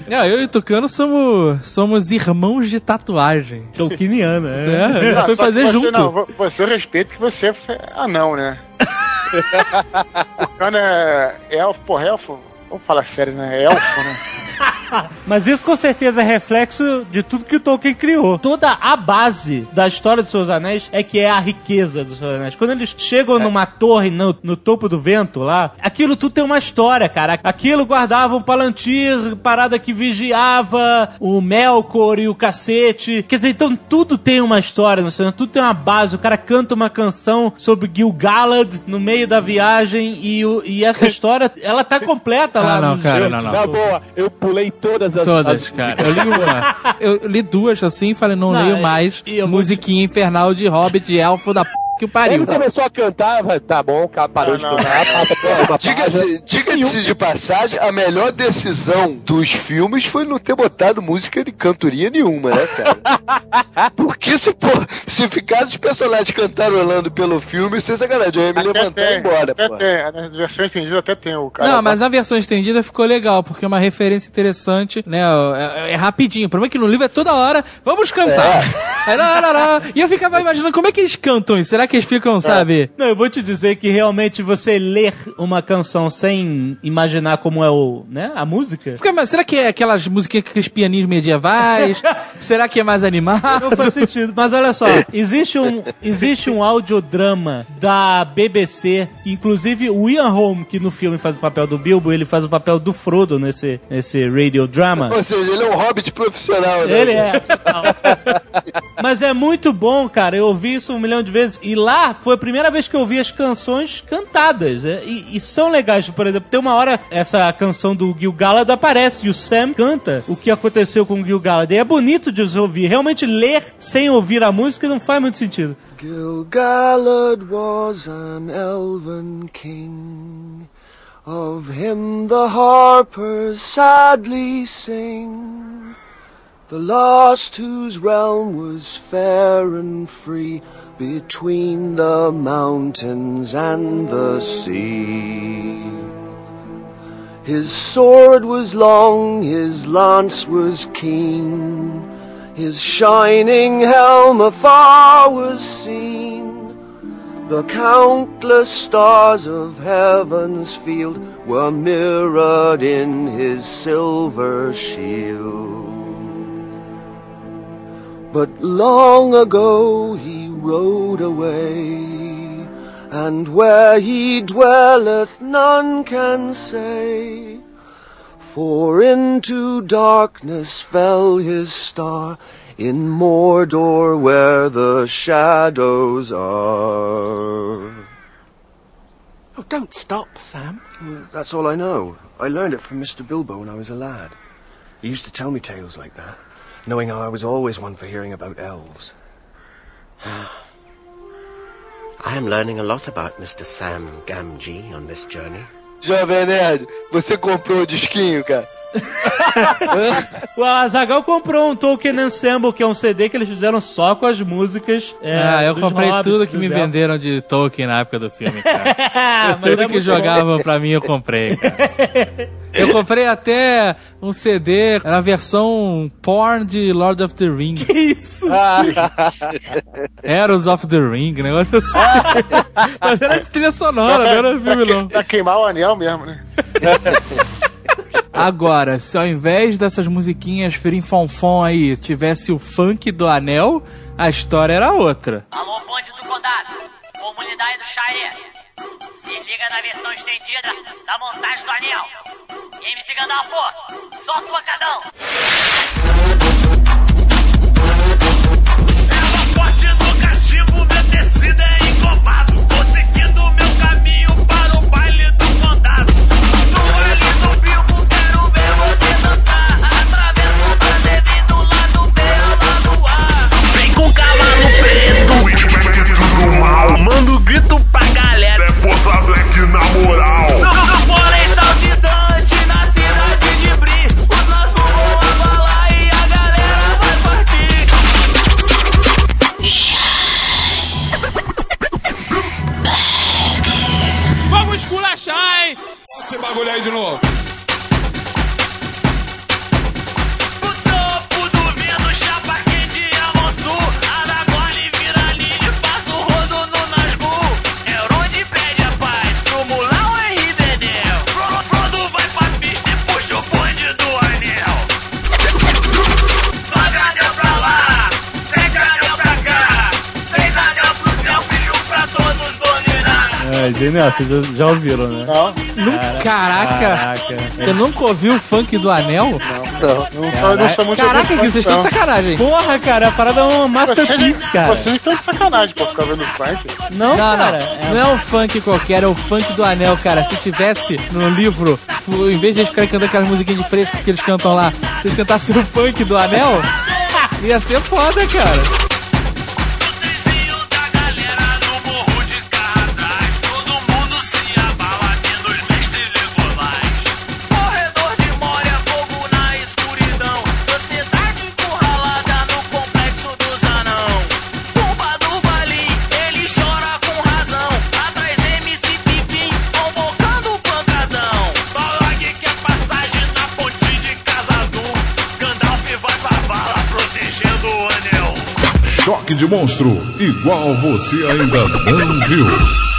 Não, eu e o Tucano somos, somos irmãos de tatuagem. Tolkieniana, é. É, gente Ah, foi fazer você, junto. Não, vo- você eu respeito que você é anão, né? o cara é elfo, porra, elfo. Vamos falar sério, né? Elfo, né? Mas isso com certeza é reflexo de tudo que o Tolkien criou. Toda a base da história dos Seus Anéis é que é a riqueza dos Seus Anéis. Quando eles chegam numa torre no, no topo do vento lá, aquilo tudo tem uma história, cara. Aquilo guardava um palantir, parada que vigiava o Melkor e o cacete. Quer dizer, então tudo tem uma história, no Senhor, tudo tem uma base. O cara canta uma canção sobre Gil-galad no meio da viagem e, o- e essa história, ela tá completa lá Ah, não, cara, jogo. não, não. Na boa, eu pulei todas as. Todas, as- cara. Eu li uma. Eu li duas assim, falei, não, Não, leio e- mais. e eu vou Musiquinha infernal de Hobbit, de elfo da p que o pariu. Ele começou a cantar, vai, tá bom, parou de Não, não. cantar, uma página. Diga-se diga de passagem, a melhor decisão dos filmes foi não ter botado música de cantoria nenhuma, né, cara? Porque se, pô, se ficasse os personagens cantarolando pelo filme, sem sacanagem, eu ia me levantar e ir embora, até pô. tem. Nas versões estendidas até tem o cara. Não, mas na versão estendida ficou legal, porque é uma referência interessante, né? É, é rapidinho. O problema é que no livro é toda hora, vamos cantar. Lá. E eu ficava imaginando como é que eles cantam isso. Será que eles ficam, sabe? Não, eu vou te dizer que realmente você ler uma canção sem imaginar como é o, né, a música, Fica, mas será que é aquelas musiquinhas com aqueles pianinhos medievais? será que é mais animado? não faz sentido. Mas olha só, existe um, existe um audiodrama da BBC, inclusive o Ian Holm, que no filme faz o papel do Bilbo, ele faz o papel do Frodo nesse, nesse radiodrama. Ou seja, ele é um hobbit profissional, né? Ele é. Mas é muito bom, cara. Eu ouvi isso um milhão de vezes. E lá foi a primeira vez que eu ouvi as canções cantadas. é, E, e são legais. Por exemplo, tem uma hora essa canção do Gil Galad aparece e o Sam canta o que aconteceu com o Gil Galad. E é bonito de ouvir. Realmente ler sem ouvir a música não faz muito sentido. Gil-galad was an elven king. Of him the harpers sadly sing. The last whose realm was fair and free between the mountains and the sea. His sword was long, his lance was keen. His shining helm afar was seen. The countless stars of heaven's field were mirrored in his silver shield. But long ago he rode away, and where he dwelleth none can say. For into darkness fell his star in Mordor where the shadows are. Oh, don't stop, Sam. That's all I know. I learned it from Mr. Bilbo when I was a lad. He used to tell me tales like that, knowing how I was always one for hearing about elves. I am learning a lot about Mr. Sam Gamgee on this journey. Jovem Nerd, você comprou o disquinho, cara? O Azagal comprou um Tolkien Ensemble, que é um CD que eles fizeram só com as músicas. é, ah, eu dos comprei hobbits, tudo que me elfos. venderam de Tolkien na época do filme, cara. Ah, mas tudo é que jogavam pra mim eu comprei, cara. Eu comprei até um CD na versão porn de Lord of the Ring. Que isso? Eros of the Ring, negócio assim. Mas era de trilha sonora, não era filme não. Pra queimar o anel mesmo, né? Agora, se ao invés dessas musiquinhas firinfonfon aí tivesse o funk do anel, a história era outra. Alô, bonde do condado, comunidade do Xaré. Se liga na versão estendida da montagem do anel. MC Gandalfo, solta o pancadão. Pra galera. É força black na moral. No, no florestal de Dante, na cidade de Bri. Os nossos vão abalar e a galera vai partir. Vamos esculachar, hein? Esse bagulho aí de novo. É, genial, vocês já, já ouviram, né? Não, Caraca, Caraca. você nunca ouviu o funk do anel? não, não, não sou muito Caraca, que vocês estão de sacanagem. Porra, cara, a parada é uma masterpiece, Vocês, cara. vocês estão de sacanagem pra ficar vendo funk. Não, Não, cara. não. Não é um funk qualquer, é o funk do anel, cara. Se tivesse no livro, em vez de eles ficarem cantando aquelas musiquinhas de fresco que eles cantam lá, se eles cantassem o funk do anel, ia ser foda, cara. De monstro, igual você ainda não viu.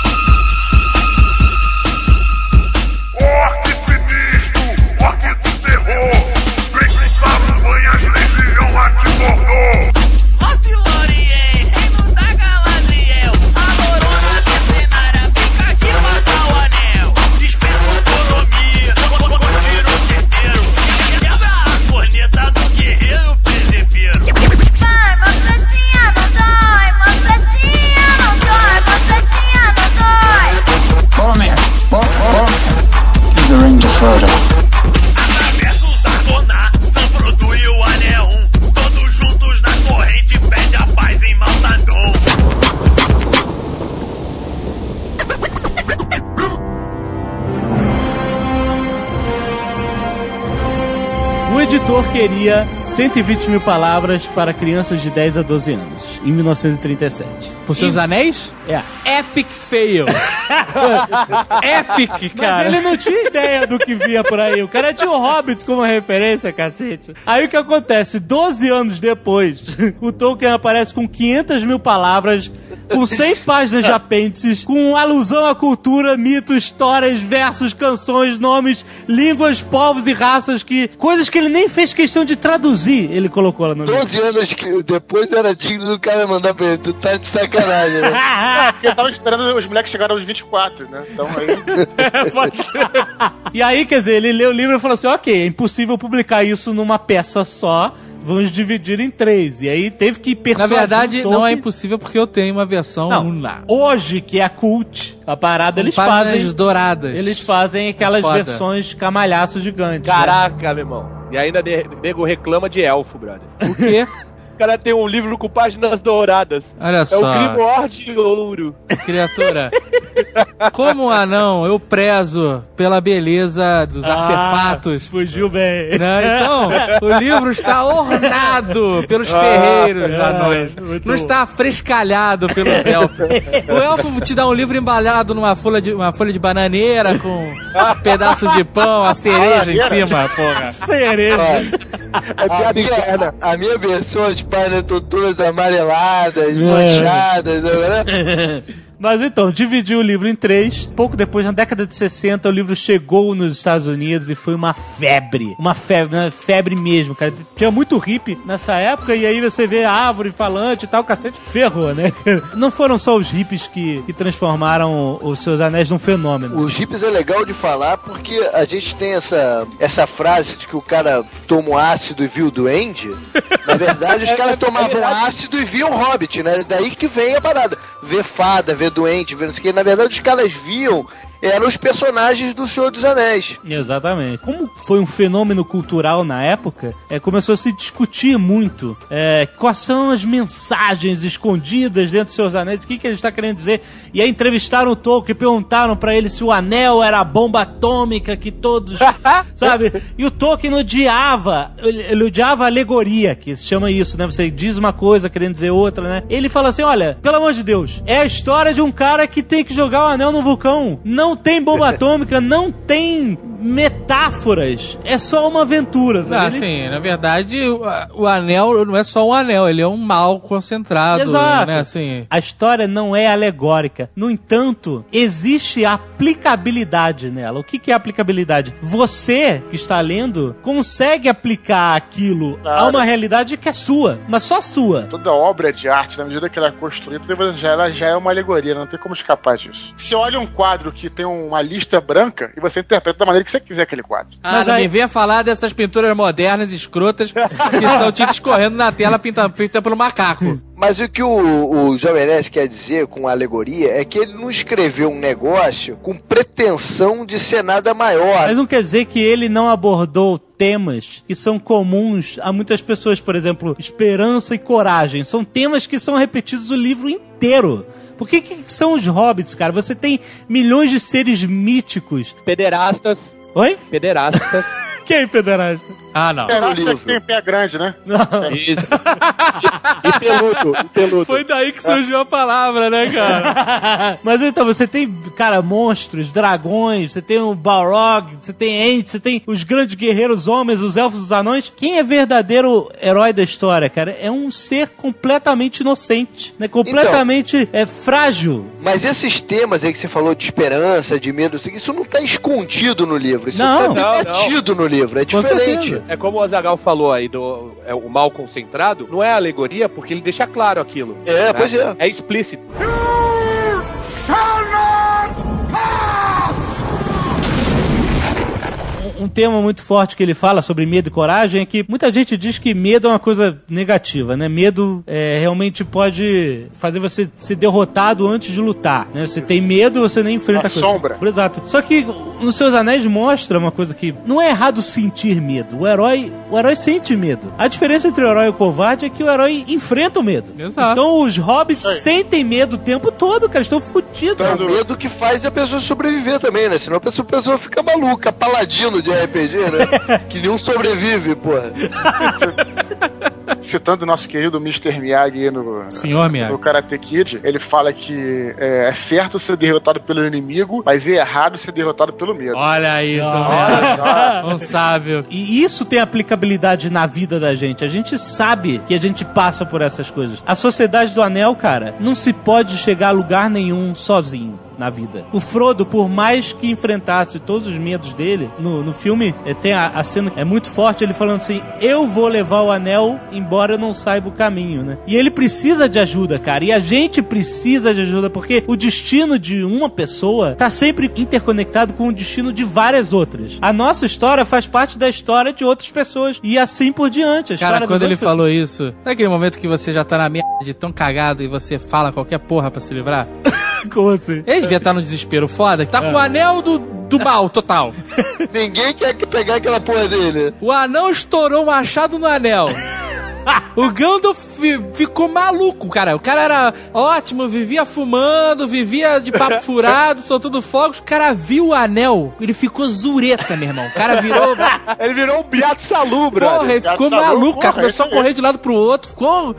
120 mil palavras para crianças de 10 a 12 anos, em 1937. Por seus anéis? É. Epic fail. Epic, cara. Mas ele não tinha ideia do que via por aí. O cara tinha o Hobbit como referência, cacete. Aí o que acontece? 12 anos depois, o Tolkien aparece com 500 mil palavras, com 100 páginas de apêndices, com alusão à cultura, mitos, histórias, versos, canções, nomes, línguas, povos e raças, que coisas que ele nem fez questão de traduzir, ele colocou lá no livro. 12 anos que depois era digno do cara mandar pra ele. Tu tá de sacanagem, né? Ah, porque eu tava esperando os moleques chegarem aos 24, né? Então aí. Pode ser. E aí, quer dizer, ele leu o livro e falou assim: ok, é impossível publicar isso numa peça só. Vamos dividir em três. E aí teve que Na persuadir verdade, não é impossível porque eu tenho uma versão Não, una. hoje que é a cult, a parada, eles Páginas fazem. douradas. Eles fazem aquelas Foda. versões camalhaços gigantes. né? Caraca, meu irmão. E ainda nego reclama de elfo, brother. O quê? O cara tem um livro com páginas douradas. Olha É o só. Grimoire de ouro. Criatura, como um anão, eu prezo pela beleza dos Ah, artefatos. Fugiu bem. Né? Então, o livro está ornado pelos ferreiros Ah, anões. Não bom. está frescalhado pelos elfos. O elfo te dá um livro embalado numa folha de, uma folha de bananeira com um pedaço de pão, a cereja em cima, porra. Cereja. a, minha, a minha versão de páginas estão todas amareladas, É. manchadas, né? Mas então, dividiu o livro em três. Pouco depois, na década de 60, o livro chegou nos Estados Unidos e foi uma febre. Uma febre, uma febre mesmo, cara. Tinha muito hippie nessa época, e aí você vê árvore falante e tal, cacete, ferrou, né? Não foram só os hippies que, que transformaram os seus anéis num fenômeno. Os hippies é legal de falar porque a gente tem essa, essa frase de que o cara toma um ácido e viu o duende. Na verdade, os caras tomavam ácido e viam hobbit, né? Daí que vem a parada. Ver fada, ver doente, ver não sei o que. Na verdade, os caras viam eram os personagens do Senhor dos Anéis. Exatamente. Como foi um fenômeno cultural na época, é, começou a se discutir muito é, quais são as mensagens escondidas dentro dos seus anéis, o que, que ele está querendo dizer. E aí entrevistaram o Tolkien e perguntaram pra ele se o anel era a bomba atômica que todos. sabe? E o Tolkien odiava, ele, ele odiava a alegoria, que se chama isso, né? Você diz uma coisa querendo dizer outra, né? Ele fala assim: olha, pelo amor de Deus, é a história de um cara que tem que jogar o anel no vulcão. Não tem bomba atômica, não tem metáforas. É só uma aventura. sabe? Ah, Ele- sim, na verdade, o, o anel não é só um anel, ele é um mal concentrado. Exato. Né, assim. A história não é alegórica. No entanto, existe aplicabilidade nela. O que, que é aplicabilidade? Você que está lendo consegue aplicar aquilo a Claro. uma realidade que é sua, mas só sua. Toda obra de arte, na medida que ela é construída, já, ela já é uma alegoria, não tem como escapar disso. Você olha um quadro que tem uma lista branca e você interpreta da maneira que você quiser aquele quadro. Ah, Mas não aí- me venha falar dessas pinturas modernas, escrotas, que são tinta escorrendo na tela pinta, pinta pelo macaco. Mas o que o, o Jovem Nerd quer dizer com alegoria é que ele não escreveu um negócio com pretensão de ser nada maior. Mas não quer dizer que ele não abordou temas que são comuns a muitas pessoas, por exemplo, esperança e coragem. São temas que são repetidos o livro inteiro. Por que, que são os hobbits, cara? Você tem milhões de seres míticos. Pederastas. Oi? Pederastas. Quem, pederasta? Ah, não. É, livro. que tem pé grande, né? Isso. E peludo, e peludo. Foi daí que surgiu a palavra, né, cara? Mas então, você tem, cara, monstros, dragões, você tem o Balrog, você tem Ents, você tem os grandes guerreiros homens, os elfos, os anões. Quem é verdadeiro herói da história, cara? É um ser completamente inocente, né? Completamente é, frágil. Mas esses temas aí que você falou de esperança, de medo, isso não tá escondido no livro. Isso Não. tá Não, metido no livro. É Com diferente. certeza. É como o Azagal falou aí do é, o mal concentrado, não é alegoria porque ele deixa claro aquilo. É, né? pois é. É explícito. Tema muito forte que ele fala sobre medo e coragem é que muita gente diz que medo é uma coisa negativa, né? Medo é, realmente pode fazer você ser derrotado antes de lutar, né? Você tem medo, você nem enfrenta a coisa. sombra. Exato. Só que nos seus anéis mostra uma coisa que não é errado sentir medo. O herói, o herói sente medo. A diferença entre o herói e o covarde é que o herói enfrenta o medo. Exato. Então os hobbits sentem medo o tempo todo, cara. Estão fodidos. É o medo que faz a pessoa sobreviver também, né? Senão a pessoa, a pessoa fica maluca, paladino de RPG, né? que nenhum sobrevive, porra. Citando o nosso querido Mr. Miyagi aí no, Senhor Miyagi. no Karate Kid, ele fala que é, é certo ser derrotado pelo inimigo, mas é errado ser derrotado pelo medo. Olha isso, Olha só. um sábio. E isso tem aplicabilidade na vida da gente. A gente sabe que a gente passa por essas coisas. A Sociedade do Anel, cara, não se pode chegar a lugar nenhum sozinho. Na vida. O Frodo, por mais que enfrentasse todos os medos dele, no, no filme eh, tem a, a cena é muito forte, ele falando assim: Eu vou levar o anel, embora eu não saiba o caminho, né? E ele precisa de ajuda, cara. E a gente precisa de ajuda, porque o destino de uma pessoa tá sempre interconectado com o destino de várias outras. A nossa história faz parte da história de outras pessoas. E assim por diante. A Cara, quando ele falou isso, sabe aquele momento que você já tá na merda de tão cagado e você fala qualquer porra pra se livrar? Como assim? Ele devia estar no desespero. Foda, tá com o anel do, do mal total. Ninguém quer pegar aquela porra dele. O anão estourou o machado no anel. O Gandalf fi- ficou maluco, cara. O cara era ótimo, vivia fumando, vivia de papo furado, soltando fogos. O cara viu o anel, ele ficou zureta, meu irmão. O cara virou. Ele virou um beato salu, Porra, ele ficou maluco, cara. Começou a correr de um lado pro outro, ficou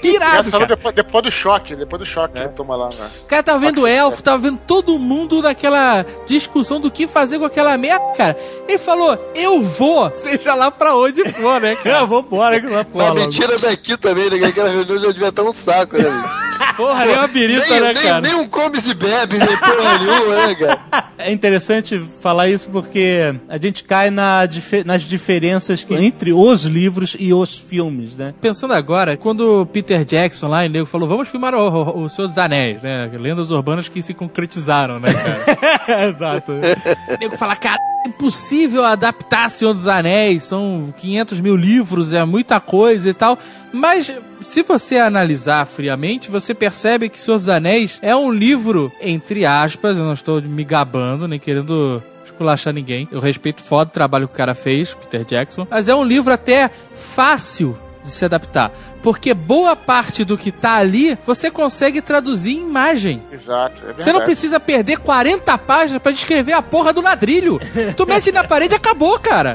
pirado. Cara. depois, depois do choque, depois do choque que ele toma lá. Né? O cara tava vendo elfo, tava vendo todo mundo naquela discussão do que fazer com aquela merda, cara. Ele falou, eu vou, seja lá pra onde for, né, cara? Eu vou embora que lá Mas me tira daqui também, né? Que aquela reunião já devia estar um saco, né? Porra, nem uma birita, nem, né, nem, cara? nem um come e bebe, nem porra nenhuma, né, cara? É interessante falar isso porque a gente cai na dife- nas diferenças que- entre os livros e os filmes, né? Pensando agora, quando o Peter Jackson lá, e o nego falou, vamos filmar o, o, o Senhor dos Anéis, né? Lendas urbanas que se concretizaram, né, cara? Exato. o nego fala, cara, é impossível adaptar Senhor dos Anéis, são 500 mil livros, é muita coisa e tal. Mas, se você analisar friamente, você percebe que Senhor dos Anéis é um livro, entre aspas, eu não estou me gabando, nem querendo esculachar ninguém. Eu respeito foda o trabalho que o cara fez, Peter Jackson. Mas é um livro até fácil de se adaptar. Porque boa parte do que tá ali, você consegue traduzir em imagem. Exato. É. Você não precisa perder 40 páginas pra descrever a porra do ladrilho. Tu mete na parede e acabou, cara.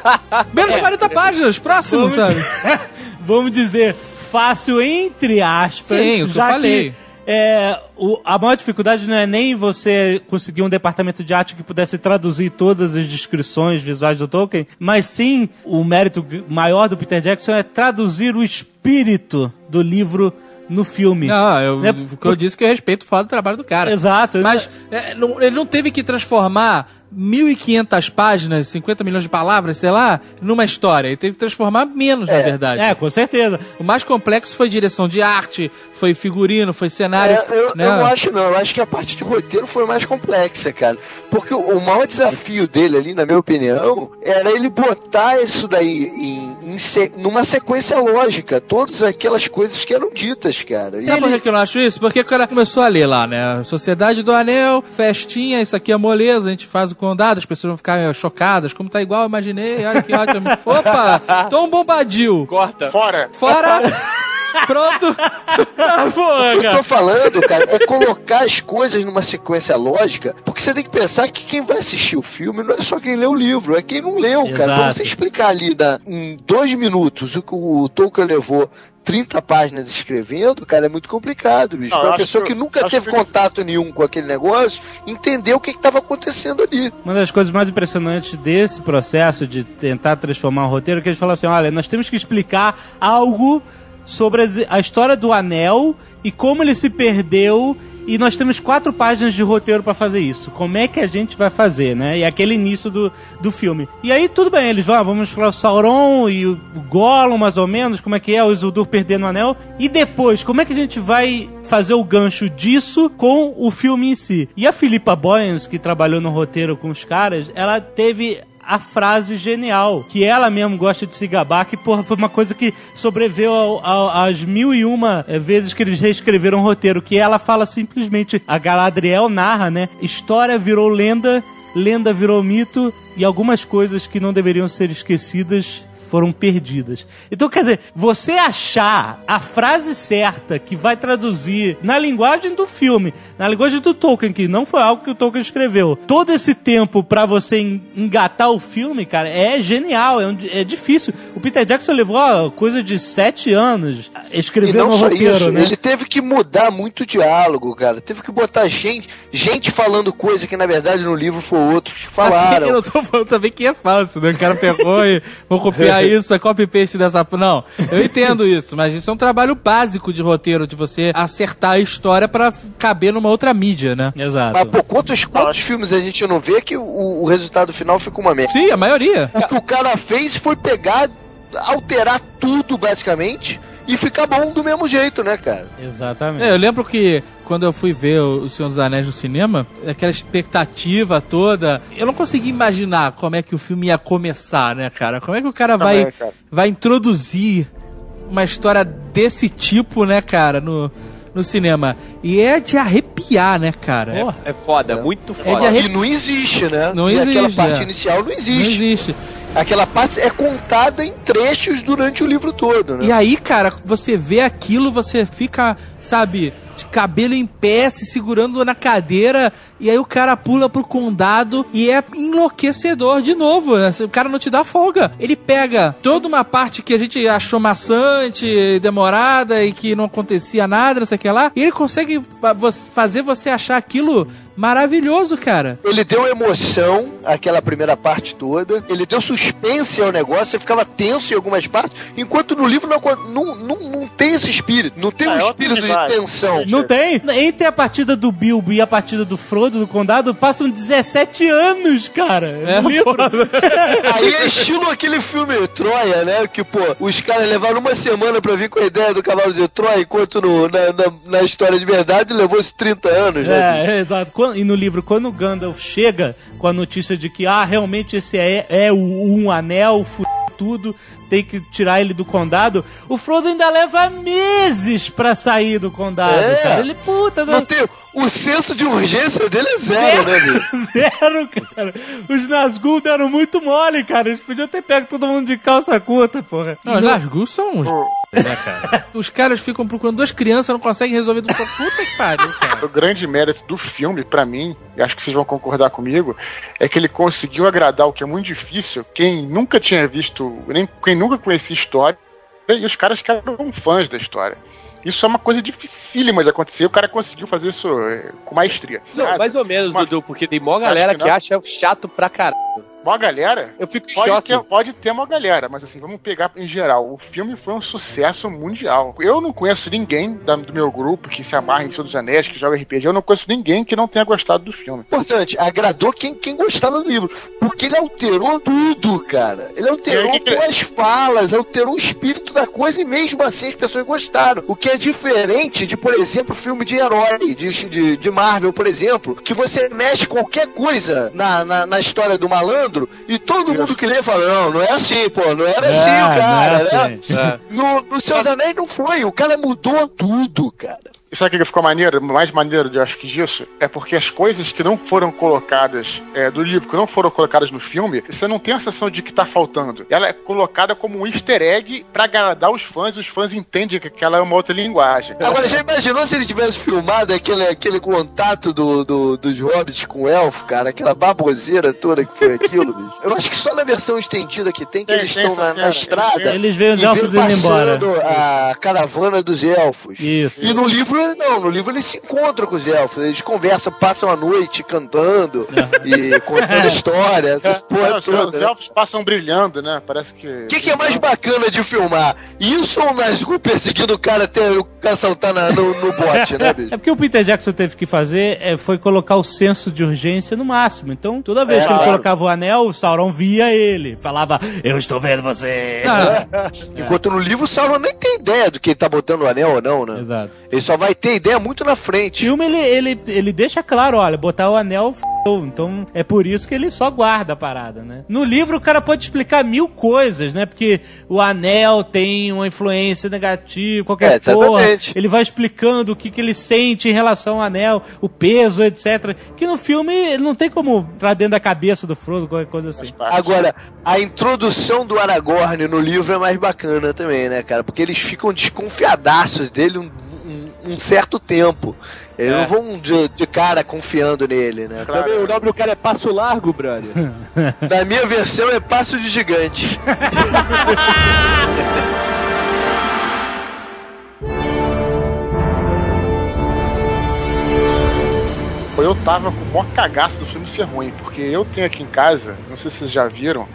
Menos 40 páginas, próximo, Vamos- sabe? Vamos dizer, fácil entre aspas. Sim, o que eu já falei. que é, o- a maior dificuldade não é nem você conseguir um departamento de arte que pudesse traduzir todas as descrições visuais do Tolkien, mas sim o mérito maior do Peter Jackson é traduzir o espírito do livro no filme. Não, eu, Né? eu disse que eu respeito o foda do trabalho do cara. Exato. Mas é, não- ele não teve que transformar 1.500 páginas, 50 milhões de palavras, sei lá, numa história. Ele teve que transformar menos, na verdade. É, com certeza. O mais complexo foi direção de arte, foi figurino, foi cenário. É, eu, né? eu não acho não, eu acho que a parte de roteiro foi mais complexa, cara. Porque o, o maior desafio dele ali, na minha opinião, era ele botar isso daí em, em se- numa sequência lógica, todas aquelas coisas que eram ditas, cara. E Sabe por ele- que que eu não acho isso? Porque o cara começou a ler lá, né? Sociedade do Anel, festinha, isso aqui é moleza, a gente faz o condado, as pessoas vão ficar eh, chocadas, como tá igual, eu imaginei, olha que ótimo. Opa, Tom Bombadil. Corta. Fora. Fora. Pronto. Ah, porra, O que eu tô falando, cara, é colocar as coisas numa sequência lógica, porque você tem que pensar que quem vai assistir o filme não é só quem lê o livro, é quem não leu, cara. Pra Exato. você explicar ali da- em dois minutos o que o Tolkien levou 30 páginas escrevendo, cara, é muito complicado, bicho. Não, pra eu uma pessoa que- que nunca teve que- contato nenhum com aquele negócio, entender o que estava acontecendo ali. Uma das coisas mais impressionantes desse processo de tentar transformar o roteiro é que eles falam assim: olha, nós temos que explicar algo sobre a história do anel e como ele se perdeu. E nós temos quatro páginas de roteiro pra fazer isso. Como é que a gente vai fazer, né? E aquele início do, do filme. E aí, tudo bem, eles vão, ah, vamos para o Sauron e o Gollum, mais ou menos, como é que é, o Isildur perdendo o anel. E depois, como é que a gente vai fazer o gancho disso com o filme em si? E a Philippa Boyens, que trabalhou no roteiro com os caras, ela teve a frase genial, que ela mesmo gosta de se gabar, que porra, foi uma coisa que sobreviveu ao- ao- às mil e uma eh, vezes que eles reescreveram o roteiro, que ela fala simplesmente, a Galadriel narra, né? História virou lenda, lenda virou mito, e algumas coisas que não deveriam ser esquecidas foram perdidas. Então, quer dizer, você achar a frase certa que vai traduzir na linguagem do filme, na linguagem do Tolkien, que não foi algo que o Tolkien escreveu, todo esse tempo pra você en- engatar o filme, cara, é genial, é, um é difícil. O Peter Jackson levou ó, coisa de sete anos escrevendo o roteiro, isso, né? ele teve que mudar muito o diálogo, cara. Teve que botar gente, gente falando coisa que na verdade no livro foi outros que falaram. Assim, eu não tô falando também que é fácil, né? O cara pegou e vou copiar isso, é copy-paste dessa. Não, eu entendo isso, mas isso é um trabalho básico de roteiro, de você acertar a história pra caber numa outra mídia, né? Exato. Mas, pô, quantos, quantos filmes a gente não vê que o, o resultado final fica uma merda? Sim, a maioria. O que o cara fez foi pegar, alterar tudo, basicamente, e ficar bom do mesmo jeito, né, cara? Exatamente. É, eu lembro que quando eu fui ver o Senhor dos Anéis no cinema, aquela expectativa toda, eu não conseguia imaginar como é que o filme ia começar, né, cara? Como é que o cara vai, cara. vai introduzir uma história desse tipo, né, cara, no, no cinema. E é de arrepiar, né, cara? É. É foda, muito É foda. de arre- E não existe, né? Não e aquela existe, parte é. inicial não não existe. Aquela parte é contada em trechos durante o livro todo, né? E aí, cara, você vê aquilo, você fica, sabe, de cabelo em pé, se segurando na cadeira, e aí o cara pula pro condado e é enlouquecedor de novo. né? O cara não te dá folga. Ele pega toda uma parte que a gente achou maçante, demorada e que não acontecia nada, não sei o que lá, e ele consegue fazer você achar aquilo maravilhoso, cara. Ele deu emoção àquela primeira parte toda, ele deu suspense ao negócio, você ficava tenso em algumas partes, enquanto no livro não, não, não, não tem esse espírito, não tem Ah, um é espírito de demais. Não tem? Entre a partida do Bilbo e a partida do Frodo do Condado passam 17 anos, cara. É livro. Aí é estilo aquele filme Troia, né? Que, pô, os caras levaram uma semana pra vir com a ideia do cavalo de Troia, enquanto no- na, na, na história de verdade levou-se 30 anos, né? É, é, exato. E no livro, quando o Gandalf chega com a notícia de que, ah, realmente esse é, é o um anel, f tudo, tem que tirar ele do condado, o Frodo ainda leva meses pra sair do condado, É. cara. Ele, puta, Não não, tem, o senso de urgência dele é zero, né, bicho? Zero, cara. Os Nazgûl deram muito mole, cara. Eles podiam ter pego todo mundo de calça curta, porra. Não, os Nazgûl são uns... né, cara? Os caras ficam procurando duas crianças, não conseguem resolver tudo. Puta que pariu, cara. O grande mérito do filme, pra mim, e acho que vocês vão concordar comigo, é que ele conseguiu agradar o que é muito difícil, quem nunca tinha visto, nem quem nunca conhecia história, e os caras que eram fãs da história. Isso é uma coisa dificílima de acontecer, o cara conseguiu fazer isso eh, com maestria. Não, mais ou menos, Uma- Dudu, porque tem mó galera que que, acha chato pra caralho. Uma galera, Eu fico em Pode choque. ter, pode ter uma galera, mas assim, vamos pegar em geral. O filme foi um sucesso mundial. Eu não conheço ninguém da- do meu grupo que se amarra em Senhor dos Anéis, que joga RPG. Eu não conheço ninguém que não tenha gostado do filme. Importante, agradou quem, quem gostava do livro. Porque ele alterou tudo, cara. Ele alterou aí, que as falas, alterou o espírito da coisa e mesmo assim as pessoas gostaram. O que é diferente de, por exemplo, filme de herói, de, de, de Marvel, por exemplo, que você mexe qualquer coisa na, na, na história do malandro e todo mundo que lê fala: não, não é assim, pô, não era assim, É, o cara. não é né? assim. No, no Seus Anéis não foi, o cara mudou tudo, cara. Sabe o que ficou maneiro? Mais maneiro, eu acho que disso, é porque as coisas que não foram colocadas é, do livro, que não foram colocadas no filme, você não tem a sensação de que tá faltando. Ela é colocada como um easter egg pra agradar os fãs, e os fãs entendem que aquela é uma outra linguagem. Agora, já imaginou se ele tivesse filmado aquele, aquele contato do, do- dos hobbits com o elfo, cara? Aquela baboseira toda que foi aquilo, bicho. Eu acho que só na versão estendida que tem, que Tem, eles tem estão na, na estrada. Eles veem os elfos indo embora. a caravana dos elfos. Isso. E no livro, não. No livro eles se encontram com os elfos. Eles conversam, passam a noite cantando e contando história, essas porra Não, os, toda. os né? elfos passam brilhando, né? Parece que. O que, que é mais bacana de filmar? Isso ou o Nazgûl perseguindo o cara até o cara saltar na- no, no bote, né, bicho? É porque o Peter Jackson teve que fazer é, foi colocar o senso de urgência no máximo. Então, toda vez É, que ele claro. colocava o anel, o Sauron via ele. Falava, eu estou vendo você. Enquanto no livro o Sauron nem tem ideia do que ele tá botando o anel ou não, né? Exato. Ele só vai ter ideia muito na O frente. filme, ele, ele, ele deixa claro, olha, botar o anel f***, então é por isso que ele só guarda a parada, né? No livro o cara pode explicar mil coisas, né? Porque o anel tem uma influência negativa, qualquer É, porra. Ele vai explicando o que, que ele sente em relação ao anel, o peso, etc. Que no filme ele não tem como entrar dentro da cabeça do Frodo, qualquer coisa assim. Agora, a introdução do Aragorn no livro é mais bacana também, né, cara? Porque eles ficam desconfiadaços dele um, um- certo tempo. Eles É. não vão de, de cara confiando nele, né? Também o nome do cara é Passo Largo, brother. Na minha versão é Passo de Gigante. Eu tava com o maior cagaço do filme ser ruim, porque eu tenho aqui em casa, não sei se vocês já viram,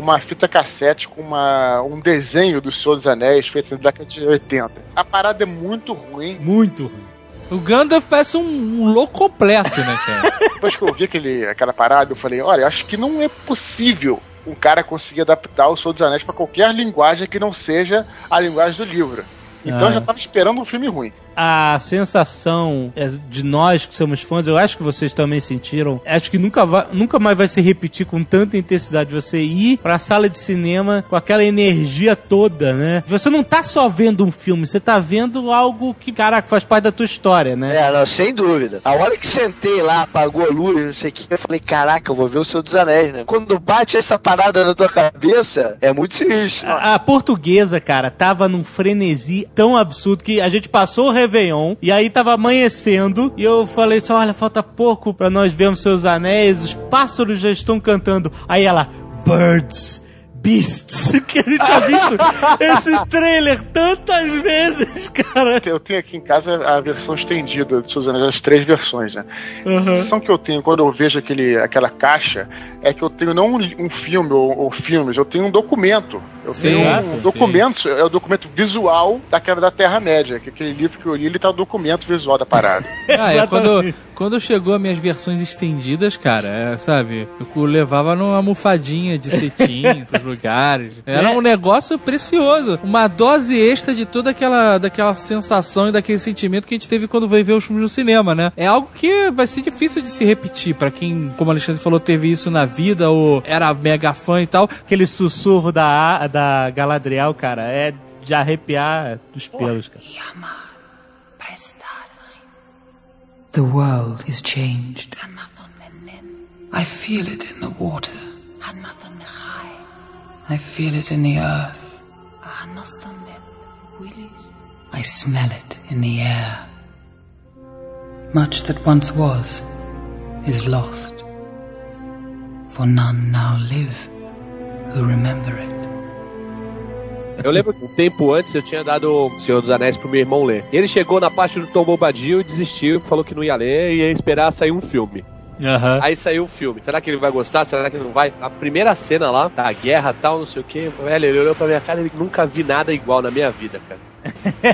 uma fita cassete com uma, um desenho do Senhor dos Anéis feito na década de 80. A parada é muito ruim. Muito ruim. O Gandalf parece um, um louco completo, né, cara? Depois que eu vi aquele, aquela parada, eu falei, olha, acho que não é possível um cara conseguir adaptar o Senhor dos Anéis para qualquer linguagem que não seja a linguagem do livro. Então Ah. eu já tava esperando um filme ruim. A sensação é, de nós que somos fãs, eu acho que vocês também sentiram, acho que nunca, vai, nunca mais vai se repetir com tanta intensidade você ir pra sala de cinema com aquela energia toda, né? Você não tá só vendo um filme, você tá vendo algo que, caraca, faz parte da tua história, né? É, não, sem dúvida. A hora que sentei lá, apagou a luz, não sei o que, eu falei, caraca, eu vou ver o Senhor dos Anéis, né? Quando bate essa parada na tua cabeça, é muito sinistro. A, a portuguesa, cara, tava num frenesi tão absurdo que a gente passou o Réveillon e aí tava amanhecendo e eu falei assim: olha, falta pouco pra nós vermos seus anéis, os pássaros já estão cantando. Aí ela, Birds. Beasts, que a gente tinha visto esse trailer tantas vezes, cara. Eu tenho aqui em casa a versão estendida de Anéis, as três versões, né? Uhum. A sensação que eu tenho quando eu vejo aquele, aquela caixa é que eu tenho não um, um filme ou, ou filmes, eu tenho um documento. Eu Sim, tenho exato, um sim. documento, é o documento visual daquela da Terra-média, que aquele livro que eu li, ele tá o documento visual da parada. Ah, é, quando, quando chegou as minhas versões estendidas, cara, é, sabe? Eu levava numa almofadinha de cetim pros lugares. Era É. um negócio precioso. Uma dose extra de toda aquela, daquela sensação e daquele sentimento que a gente teve quando veio ver os filmes no cinema, né? É algo que vai ser difícil de se repetir pra quem, como o Alexandre falou, teve isso na vida ou era mega fã e tal. Aquele sussurro da, da Galadriel, cara, é de arrepiar dos pelos, cara. The world is changed. I feel it in the water. I feel it in the earth. I smell it in the air. Much that once was is lost. For none now live who remember it. Eu lembro que um tempo antes eu tinha dado o Senhor dos Anéis pro meu irmão ler. E ele chegou na parte do Tom Bombadil e desistiu, falou que não ia ler e ia esperar sair um filme. Aí saiu o filme. Será que ele vai gostar? Será que não vai? A primeira cena lá, da guerra tal, não sei o que, velho, ele olhou pra minha cara e nunca vi nada igual na minha vida, cara.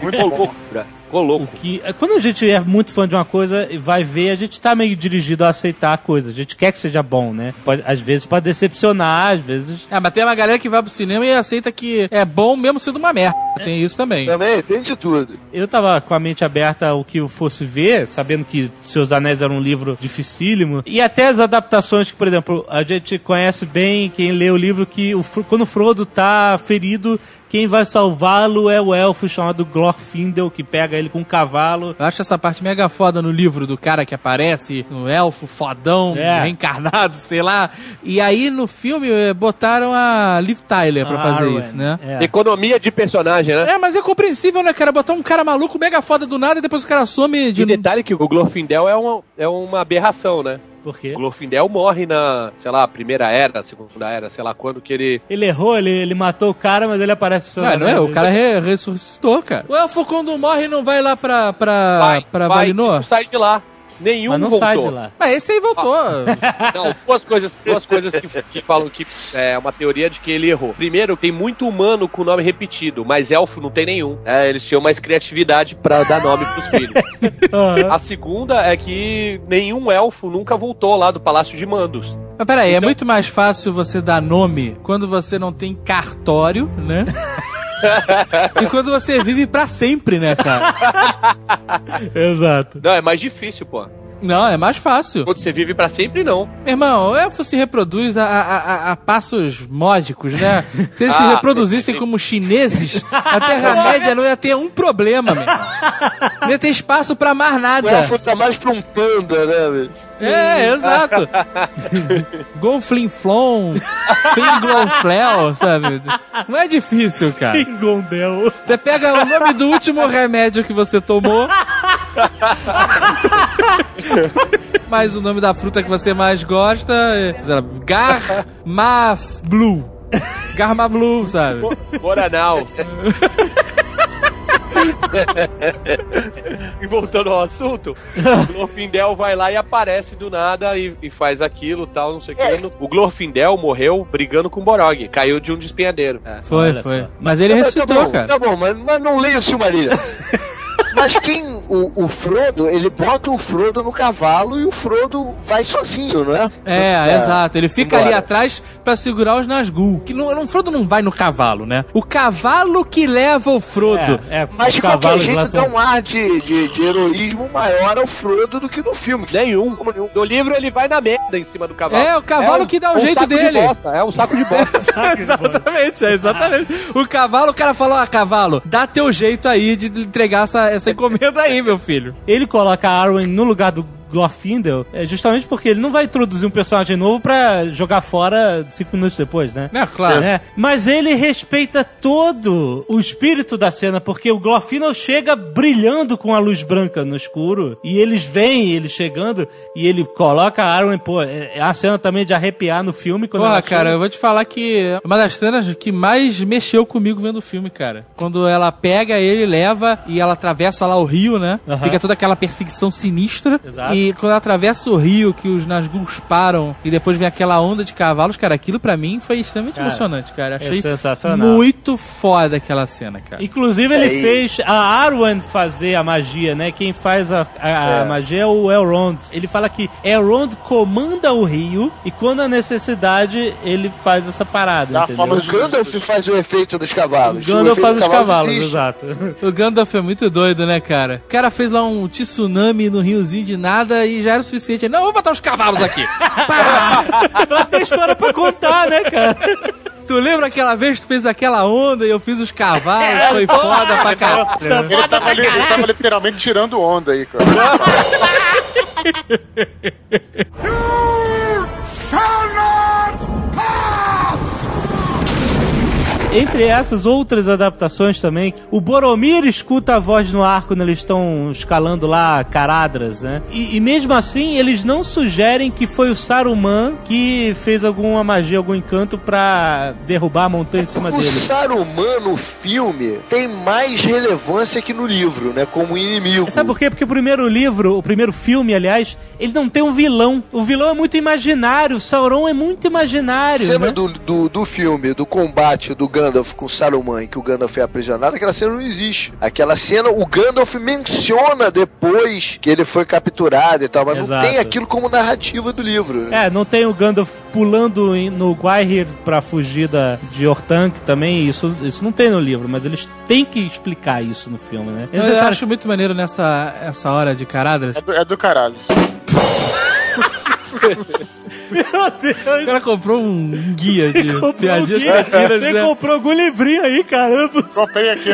Muito louco, cara. Ficou louco. Que, quando a gente é muito fã de uma coisa e vai ver, a gente tá meio dirigido a aceitar a coisa. A gente quer que seja bom, né? Pode- às vezes pode decepcionar, às vezes. É, mas tem uma galera que vai pro cinema e aceita que é bom mesmo sendo uma merda. Tem isso também. Também, tem de tudo. Eu tava com a mente aberta ao que eu fosse ver, sabendo que Seus Anéis era um livro dificílimo. E até as adaptações que, por exemplo, a gente conhece bem, quem lê o livro, que o, quando o Frodo tá ferido, quem vai salvá-lo é o elfo chamado Glorfindel, que pega ele com um cavalo. Eu acho essa parte mega foda no livro do cara que aparece, no elfo fodão, É. reencarnado, sei lá. E aí no filme eh, botaram a Liv Tyler pra A fazer Arwen, isso, né? é. Economia de personagem, né? É, mas é compreensível, né, cara? Botar um cara maluco mega foda do nada e depois o cara some de. De detalhe que o Glorfindel é uma, é uma aberração, né? Por quê? O Glorfindel morre na, sei lá, primeira era, segunda era, sei lá quando que ele... Ele errou, ele, ele matou o cara, mas ele aparece só. Não, não é, o cara re- ressuscitou, cara. O elfo quando morre não vai lá pra, pra, Vai, pra vai, Valinor? não sai de lá. Nenhum Mas não voltou. sai de lá. Mas esse aí voltou. Não, duas coisas, duas coisas que, que falam que é uma teoria de que ele errou. Primeiro, tem muito humano com nome repetido, mas elfo não tem nenhum. É, eles tinham mais criatividade pra dar nome pros filhos. A segunda é que nenhum elfo nunca voltou lá do Palácio de Mandos. Mas peraí, Então- é muito mais fácil você dar nome quando você não tem cartório, né? e quando você vive pra sempre, né, cara? Exato. Não, é mais difícil, pô. Não, é mais fácil. Quando você vive pra sempre, não. Irmão, o elfo se reproduz a, a- a- a passos módicos, né? Se eles se Ah, reproduzissem como chineses, a Terra-média não ia ter um problema, meu. Não ia ter espaço pra mais O nada. elfo tá mais pra um panda, né, velho? É, exato. Gonflinflon, Finglonflel, sabe? Não é difícil, cara. Pingondel. Você pega o nome do último remédio que você tomou. Mas o nome da fruta que você mais gosta é sei lá, Garmaflu. Garmaflu, sabe? Moranal. e voltando ao assunto, o Glorfindel vai lá e aparece do nada e, e faz aquilo tal, não sei o É. que. O Glorfindel morreu brigando com o Borog. Caiu de um despenhadeiro. É. Foi, foi. só. Mas ele Tá ressuscitou, bom, cara. Tá bom, mas, mas não leia o Silmarillion. Mas quem. O, o Frodo, ele bota o Frodo no cavalo e o Frodo vai sozinho, não é? É, exato. Ele fica ali Embora. atrás pra segurar os Nazgûl. Que não, o Frodo não vai no cavalo, né? O cavalo que leva o Frodo. É, é, Mas de qualquer jeito lá dá um ar de, de, de heroísmo maior ao Frodo do que no filme. Nenhum. No livro ele vai na merda em cima do cavalo. É, o cavalo que dá o um jeito saco de dele. bosta, é um saco de bosta. exatamente, é exatamente. O cavalo, o cara falou: ah, cavalo, dá teu jeito aí de entregar essa, essa encomenda aí, meu filho. Ele coloca a Arwen no lugar do Glorfindel é justamente porque ele não vai introduzir um personagem novo pra jogar fora cinco minutos depois, né? É, claro. É, mas ele respeita todo o espírito da cena, porque o Glorfindel chega brilhando com a luz branca no escuro, e eles veem ele chegando, e ele coloca a Arwen, pô, é é a cena também de arrepiar no filme. Quando Porra, cara, eu vou te falar que é uma das cenas que mais mexeu comigo vendo o filme, cara. Quando ela pega ele, leva e ela atravessa lá o rio, né? Fica toda aquela perseguição sinistra. Exato. E quando ela atravessa o rio, que os Nazgûls param e depois vem aquela onda de cavalos, cara, aquilo pra mim foi extremamente Cara, emocionante, cara. é Achei sensacional. muito foda aquela cena, cara. Inclusive, ele É, fez a Arwen fazer a magia, né? Quem faz a, a- a É. magia é o Elrond. Ele fala que Elrond comanda o rio e quando há necessidade, ele faz essa parada. Dá a entendeu? forma O Gandalf faz o efeito dos O cavalos. Gandalf O faz os cavalos, existe. exato. O Gandalf é muito doido, né, cara? O cara fez lá um tsunami no riozinho de nada e já era o suficiente. Não, vou botar os cavalos aqui. Pá! pra ter história pra contar, né, cara? Tu lembra aquela vez que tu fez aquela onda e eu fiz os cavalos? Foi foda pra caralho. Ele tava, ali- ele tava literalmente tirando onda aí, cara. Entre essas outras adaptações também, o Boromir escuta a voz no ar quando eles estão escalando lá Caradras, né? E, e mesmo assim, eles não sugerem que foi o Saruman que fez alguma magia, algum encanto pra derrubar a montanha em cima O dele. Saruman no filme tem mais relevância que no livro, né? Como inimigo. Sabe por quê? Porque o primeiro livro, o primeiro filme, aliás, ele não tem um vilão. O vilão é muito imaginário, o Sauron é muito imaginário. cena né? do, do, do filme, do combate do Gandalf com Saruman, em que o Gandalf é aprisionado, aquela cena não existe. Aquela cena, o Gandalf menciona depois que ele foi capturado e tal, mas Exato. não tem aquilo como narrativa do livro. né? É, não tem o Gandalf pulando no Guaihir pra fugir da, de Orthanc também, isso, isso não tem no livro, mas eles têm que explicar isso no filme, né? Eu, se acho muito maneiro nessa essa hora de Caradras. É do, é do caralho. Meu Deus! O cara comprou um guia de piadinhas um guia. cretinas, Você né? comprou algum livrinho aí, caramba. Comprei aqui.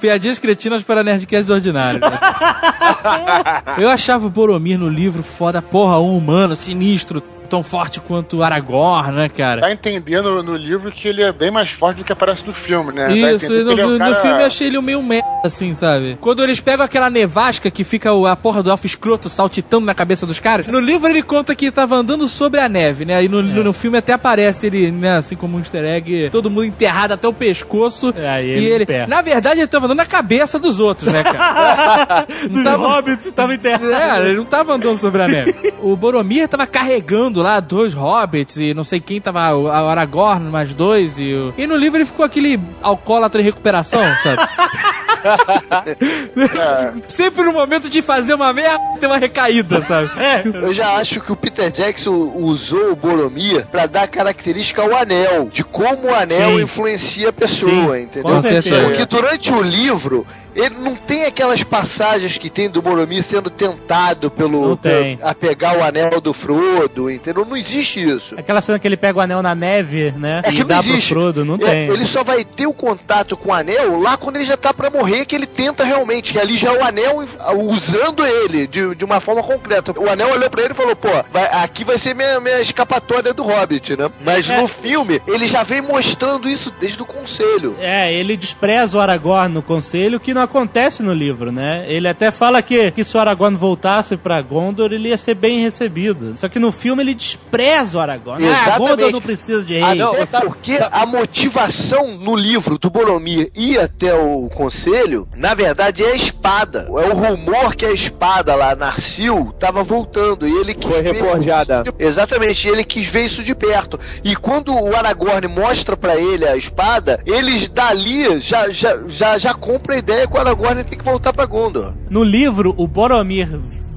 Piadinhas cretinas para nerdcasts ordinários. Eu achava o Boromir no livro foda, porra, um humano sinistro, tão forte quanto Aragorn, né, cara? Tá entendendo no livro que ele é bem mais forte do que aparece no filme, né? A Isso, e no, é um no cara- filme eu achei ele meio merda, assim, sabe? Quando eles pegam aquela nevasca que fica a porra do elfo escroto saltitando na cabeça dos caras, no livro ele conta que tava andando sobre a neve, né? E no, no, no filme até aparece ele, né, assim como um easter egg, todo mundo enterrado até o pescoço. É, e ele ele, pé. na verdade, ele tava andando na cabeça dos outros, né, cara? Dos hobbits tava enterrado. É, ele não tava andando sobre a neve. O Boromir tava carregando lá dois hobbits e não sei quem tava, o Aragorn, mais dois. E, o... e no livro ele ficou aquele alcoólatra em recuperação, sabe? Sempre no momento de fazer uma merda, tem uma recaída, sabe? Eu já acho que o Peter Jackson usou o Boromir pra dar característica ao anel, de como o anel Sim. influencia a pessoa, Sim, entendeu? com certeza. Porque durante o livro, ele não tem aquelas passagens que tem do Boromir sendo tentado pelo, a pegar o anel do Frodo, entendeu? Não existe isso. Aquela cena que ele pega o anel na neve, né? É e que não dá pro existe. Frodo, não É, tem. Ele só vai ter o contato com o anel lá quando ele já tá pra morrer, que ele tenta realmente, que ali já é o anel usando ele de, de uma forma concreta. O anel olhou pra ele e falou, pô, vai- aqui vai ser minha, minha escapatória do Hobbit, né? Mas É. no filme, ele já vem mostrando isso desde o conselho. É, ele despreza o Aragorn no conselho, que não acontece no livro, né? Ele até fala que, que se o Aragorn voltasse pra Gondor, ele ia ser bem recebido. Só que no filme ele despreza o Aragorn. Ah, Gondor não precisa de rei. Até porque a motivação no livro do Boromir ir até o conselho, na verdade, é a espada. É o rumor que a espada lá, Narsil, tava voltando. E ele quis Foi ver reforjada. isso de- Exatamente, ele quis ver isso de perto. E quando o Aragorn mostra pra ele a espada, eles dali já, já, já, já compram a ideia o Aragorn tem que voltar pra Gondor. No livro, o Boromir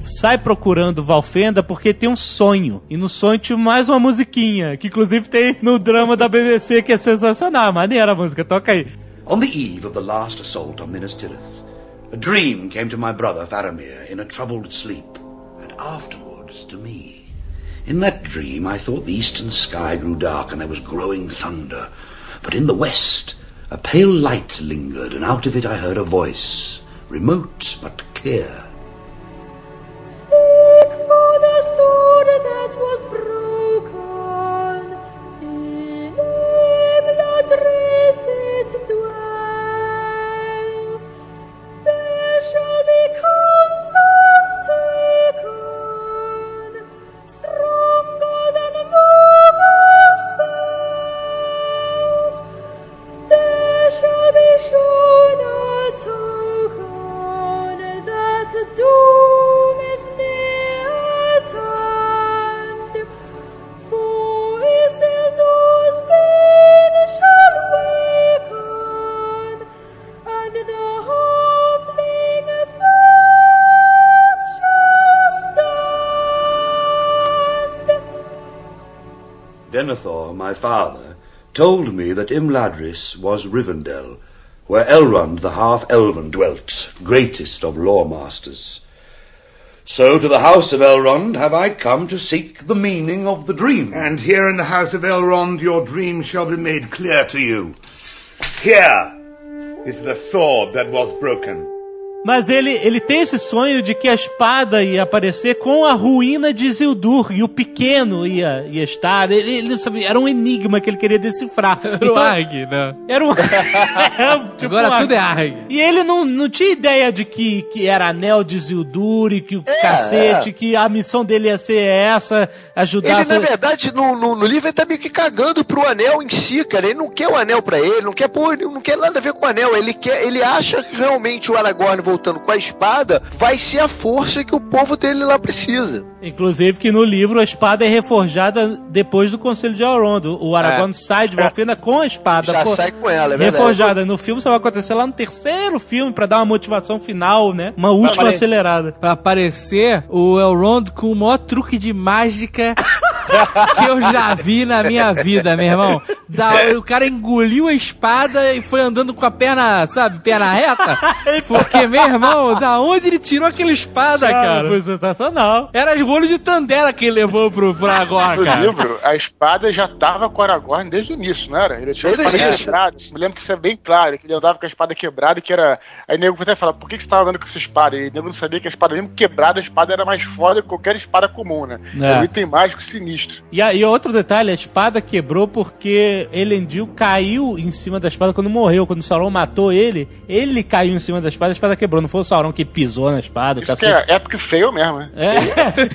sai procurando Valfenda porque tem um sonho. E no sonho tinha mais uma musiquinha, que inclusive tem no drama da BBC, que é sensacional. Maneira a música, toca aí. On the eve of the last assault on Minas Tirith, a dream came to my brother Faramir in a troubled sleep, and afterwards to me. In that dream, I thought the eastern sky grew dark and there was growing thunder. But in the west, a pale light lingered, and out of it I heard a voice, remote but clear. Seek for the sword that was my father, told me that Imladris was Rivendell, where Elrond the half-elven dwelt, greatest of lore-masters. So to the house of Elrond have I come to seek the meaning of the dream. And here in the house of Elrond your dream shall be made clear to you. Here is the sword that was broken. Mas ele, ele tem esse sonho de que a espada ia aparecer com a ruína de Isildur e o pequeno ia, ia estar. Ele, ele, sabe, era um enigma que ele queria decifrar. Era o Arg, né? Era um. era um- tipo Agora um tudo é Arg. E ele não, não tinha ideia de que, que era anel de Isildur e que o É, cacete, é. que a missão dele ia ser essa, ajudar Ele, a na verdade, no, no, no livro, ele tá meio que cagando pro anel em si, cara. Ele não quer o anel pra ele, não quer, pô, ele não quer nada a ver com o anel. Ele, quer, ele acha que realmente o Aragorn voltando com a espada vai ser a força que o povo dele lá precisa. Inclusive que no livro a espada é reforjada depois do Conselho de Elrond. O Aragorn É. sai de Valfenda com a espada. Já sai com ela, é verdade. Reforjada. No filme só vai acontecer lá no terceiro filme pra dar uma motivação final, né? Uma última apare- acelerada. Pra aparecer o Elrond com o maior truque de mágica que eu já vi na minha vida, meu irmão. Da- o cara engoliu a espada e foi andando com a perna, sabe, perna reta. Porque, meu irmão, da onde ele tirou aquela espada, Cara, cara? foi sensacional. Era as golos de Tandera que ele levou pro, pro No cara. livro, a espada já tava com o Aragorn desde o início, não era? Ele tinha a espada quebrada. Me lembro que isso é bem claro, que ele andava com a espada quebrada, que era. Aí o nego até fala, por que, que você tava andando com essa espada? E o nego não sabia que a espada, mesmo quebrada, a espada era mais foda que qualquer espada comum, né? É. É um item mágico sinistro. E, a- e outro detalhe, a espada quebrou porque Elendil caiu em cima da espada quando morreu. Quando o Sauron matou ele, ele caiu em cima da espada, a espada quebrou. Não foi o Sauron que pisou na espada. Isso que é épico e feio mesmo, né? É.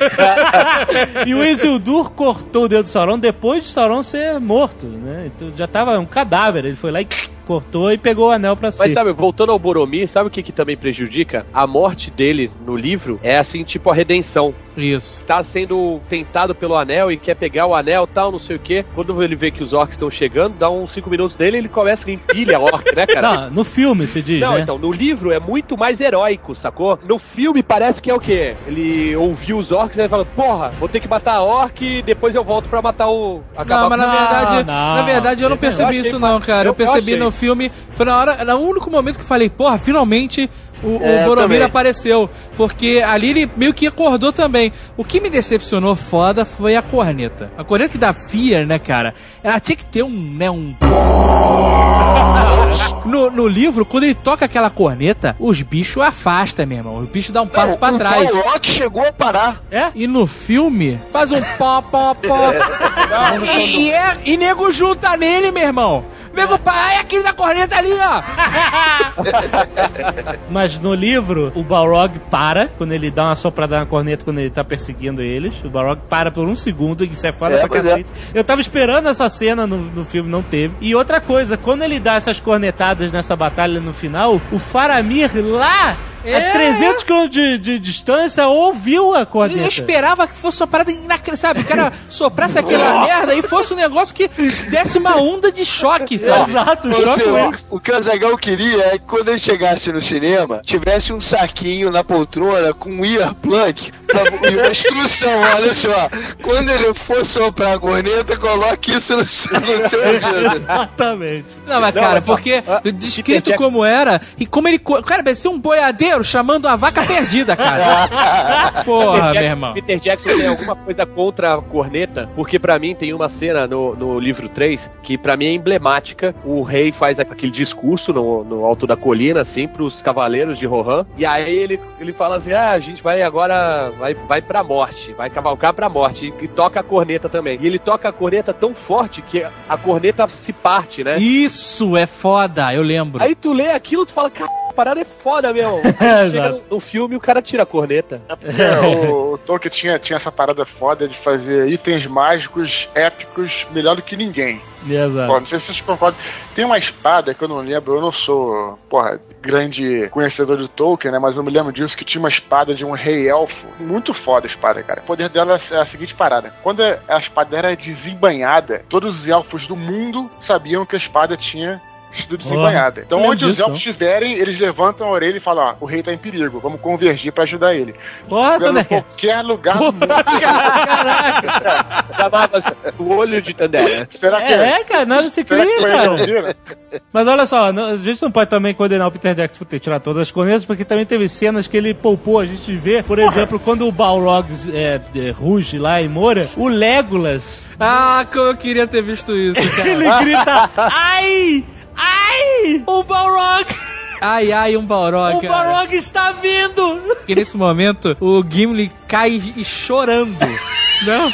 e o Isildur cortou o dedo do Sauron depois de Sauron ser morto, né? Então já tava um cadáver. Ele foi lá e cortou e pegou o anel pra si. Mas sabe, voltando ao Boromir, sabe o que, que também prejudica? A morte dele no livro é assim, tipo a redenção. Isso. Tá sendo tentado pelo anel e quer pegar o anel tal, não sei o quê. Quando ele vê que os orcs estão chegando, dá uns 5 minutos dele ele começa a empilha a orc, né, cara? Não, no filme se diz, Não, né? então, no livro é muito mais heróico, sacou? No filme parece que é o quê? Ele ouviu os orcs e ele fala, porra, vou ter que matar a orc e depois eu volto pra matar o... Não, mas na verdade, não. na verdade eu não Eu percebi achei isso que- não, cara. Eu, eu- eu percebi achei. Filme, foi na hora, no único momento que eu falei, porra, finalmente o, o É, eu Boromir apareceu, porque ali ele meio que acordou também. O que me decepcionou foda foi a corneta. A corneta que dá fear, né, cara? Ela tinha que ter um, né, um no, no livro, quando ele toca aquela corneta, os bichos afastam, meu irmão. Os bichos dão um passo pra o trás. Balrog chegou a parar. É? E no filme, faz um pó, pó, pó. e, e, é, e nego junta nele, meu irmão. Nego, pai, aquele da corneta ali, ó. Mas no livro, o Balrog para quando ele dá uma soprada na corneta quando ele tá perseguindo eles. O Balrog para por um segundo, isso é foda É, pra pois cacete. Eu tava esperando essa cena no, no filme, não teve. E outra coisa, quando ele dá essas cornetadas nessa batalha no final, o Faramir lá, É. a 300 km de, de distância, ouviu a Eu corneta. esperava que fosse uma parada inacreditável, sabe? O cara soprasse aquela merda e fosse um negócio que desse uma onda de choque, sabe? Exato, o choque o que o Azaghal queria é que quando ele chegasse no cinema, tivesse um saquinho na poltrona com um earplug pra- e uma instrução, olha só. Quando ele for soprar a corneta, coloque isso no, seu- no seu. Exatamente. Não, mas cara, porque descrito como era, e como ele. Cara, parecia um boiadeiro chamando a vaca perdida, cara. Porra, Peter meu irmão. Peter Jackson tem alguma coisa contra a corneta, porque pra mim tem uma cena no, no livro 3 que pra mim é emblemática. O rei faz aquele discurso no, no alto da colina, assim, pros cavaleiros de Rohan. E aí ele, ele fala assim: ah, a gente vai agora, vai, vai pra morte, vai cavalgar pra morte. E, e toca a corneta também. E ele toca a corneta tão forte que a corneta se parte, né? Isso é foda, eu lembro. Aí tu lê aquilo, tu fala, cara, a parada é foda, meu. É, Aí chega no, no filme e o cara tira a corneta. É o, o Tolkien tinha, tinha essa parada foda de fazer itens mágicos épicos melhor do que ninguém. Exato. Pô, não sei se vocês concordam. Tem uma espada que eu não lembro, eu não sou, porra, grande conhecedor de Tolkien, né? Mas eu me lembro disso que tinha uma espada de um rei elfo. Muito foda a espada, cara. O poder dela é a seguinte parada: quando a espada era desembanhada, todos os elfos do mundo sabiam que a espada tinha sido desembanhada. Então, onde os elfos estiverem, eles levantam a orelha e falam: Ó, o rei tá em perigo, vamos convergir pra ajudar ele. Porra, Thundercats. qualquer lugar do mundo. Chamava o olho de Tandera. Será que É, é, cara, nada se cria, cara. Mas olha só, a gente não pode também condenar o Peter Jackson por ter tirado todas as cornetas, porque também teve cenas que ele poupou a gente ver. Por exemplo, quando o Balrog é, é, ruge lá em Moura, o Legolas, Ah, como eu queria ter visto isso, cara. ele grita, ai, ai, o Balrog, Ai, ai, um Balrog. o cara. Balrog está vindo. Porque nesse momento o Gimli cai e chorando. Não?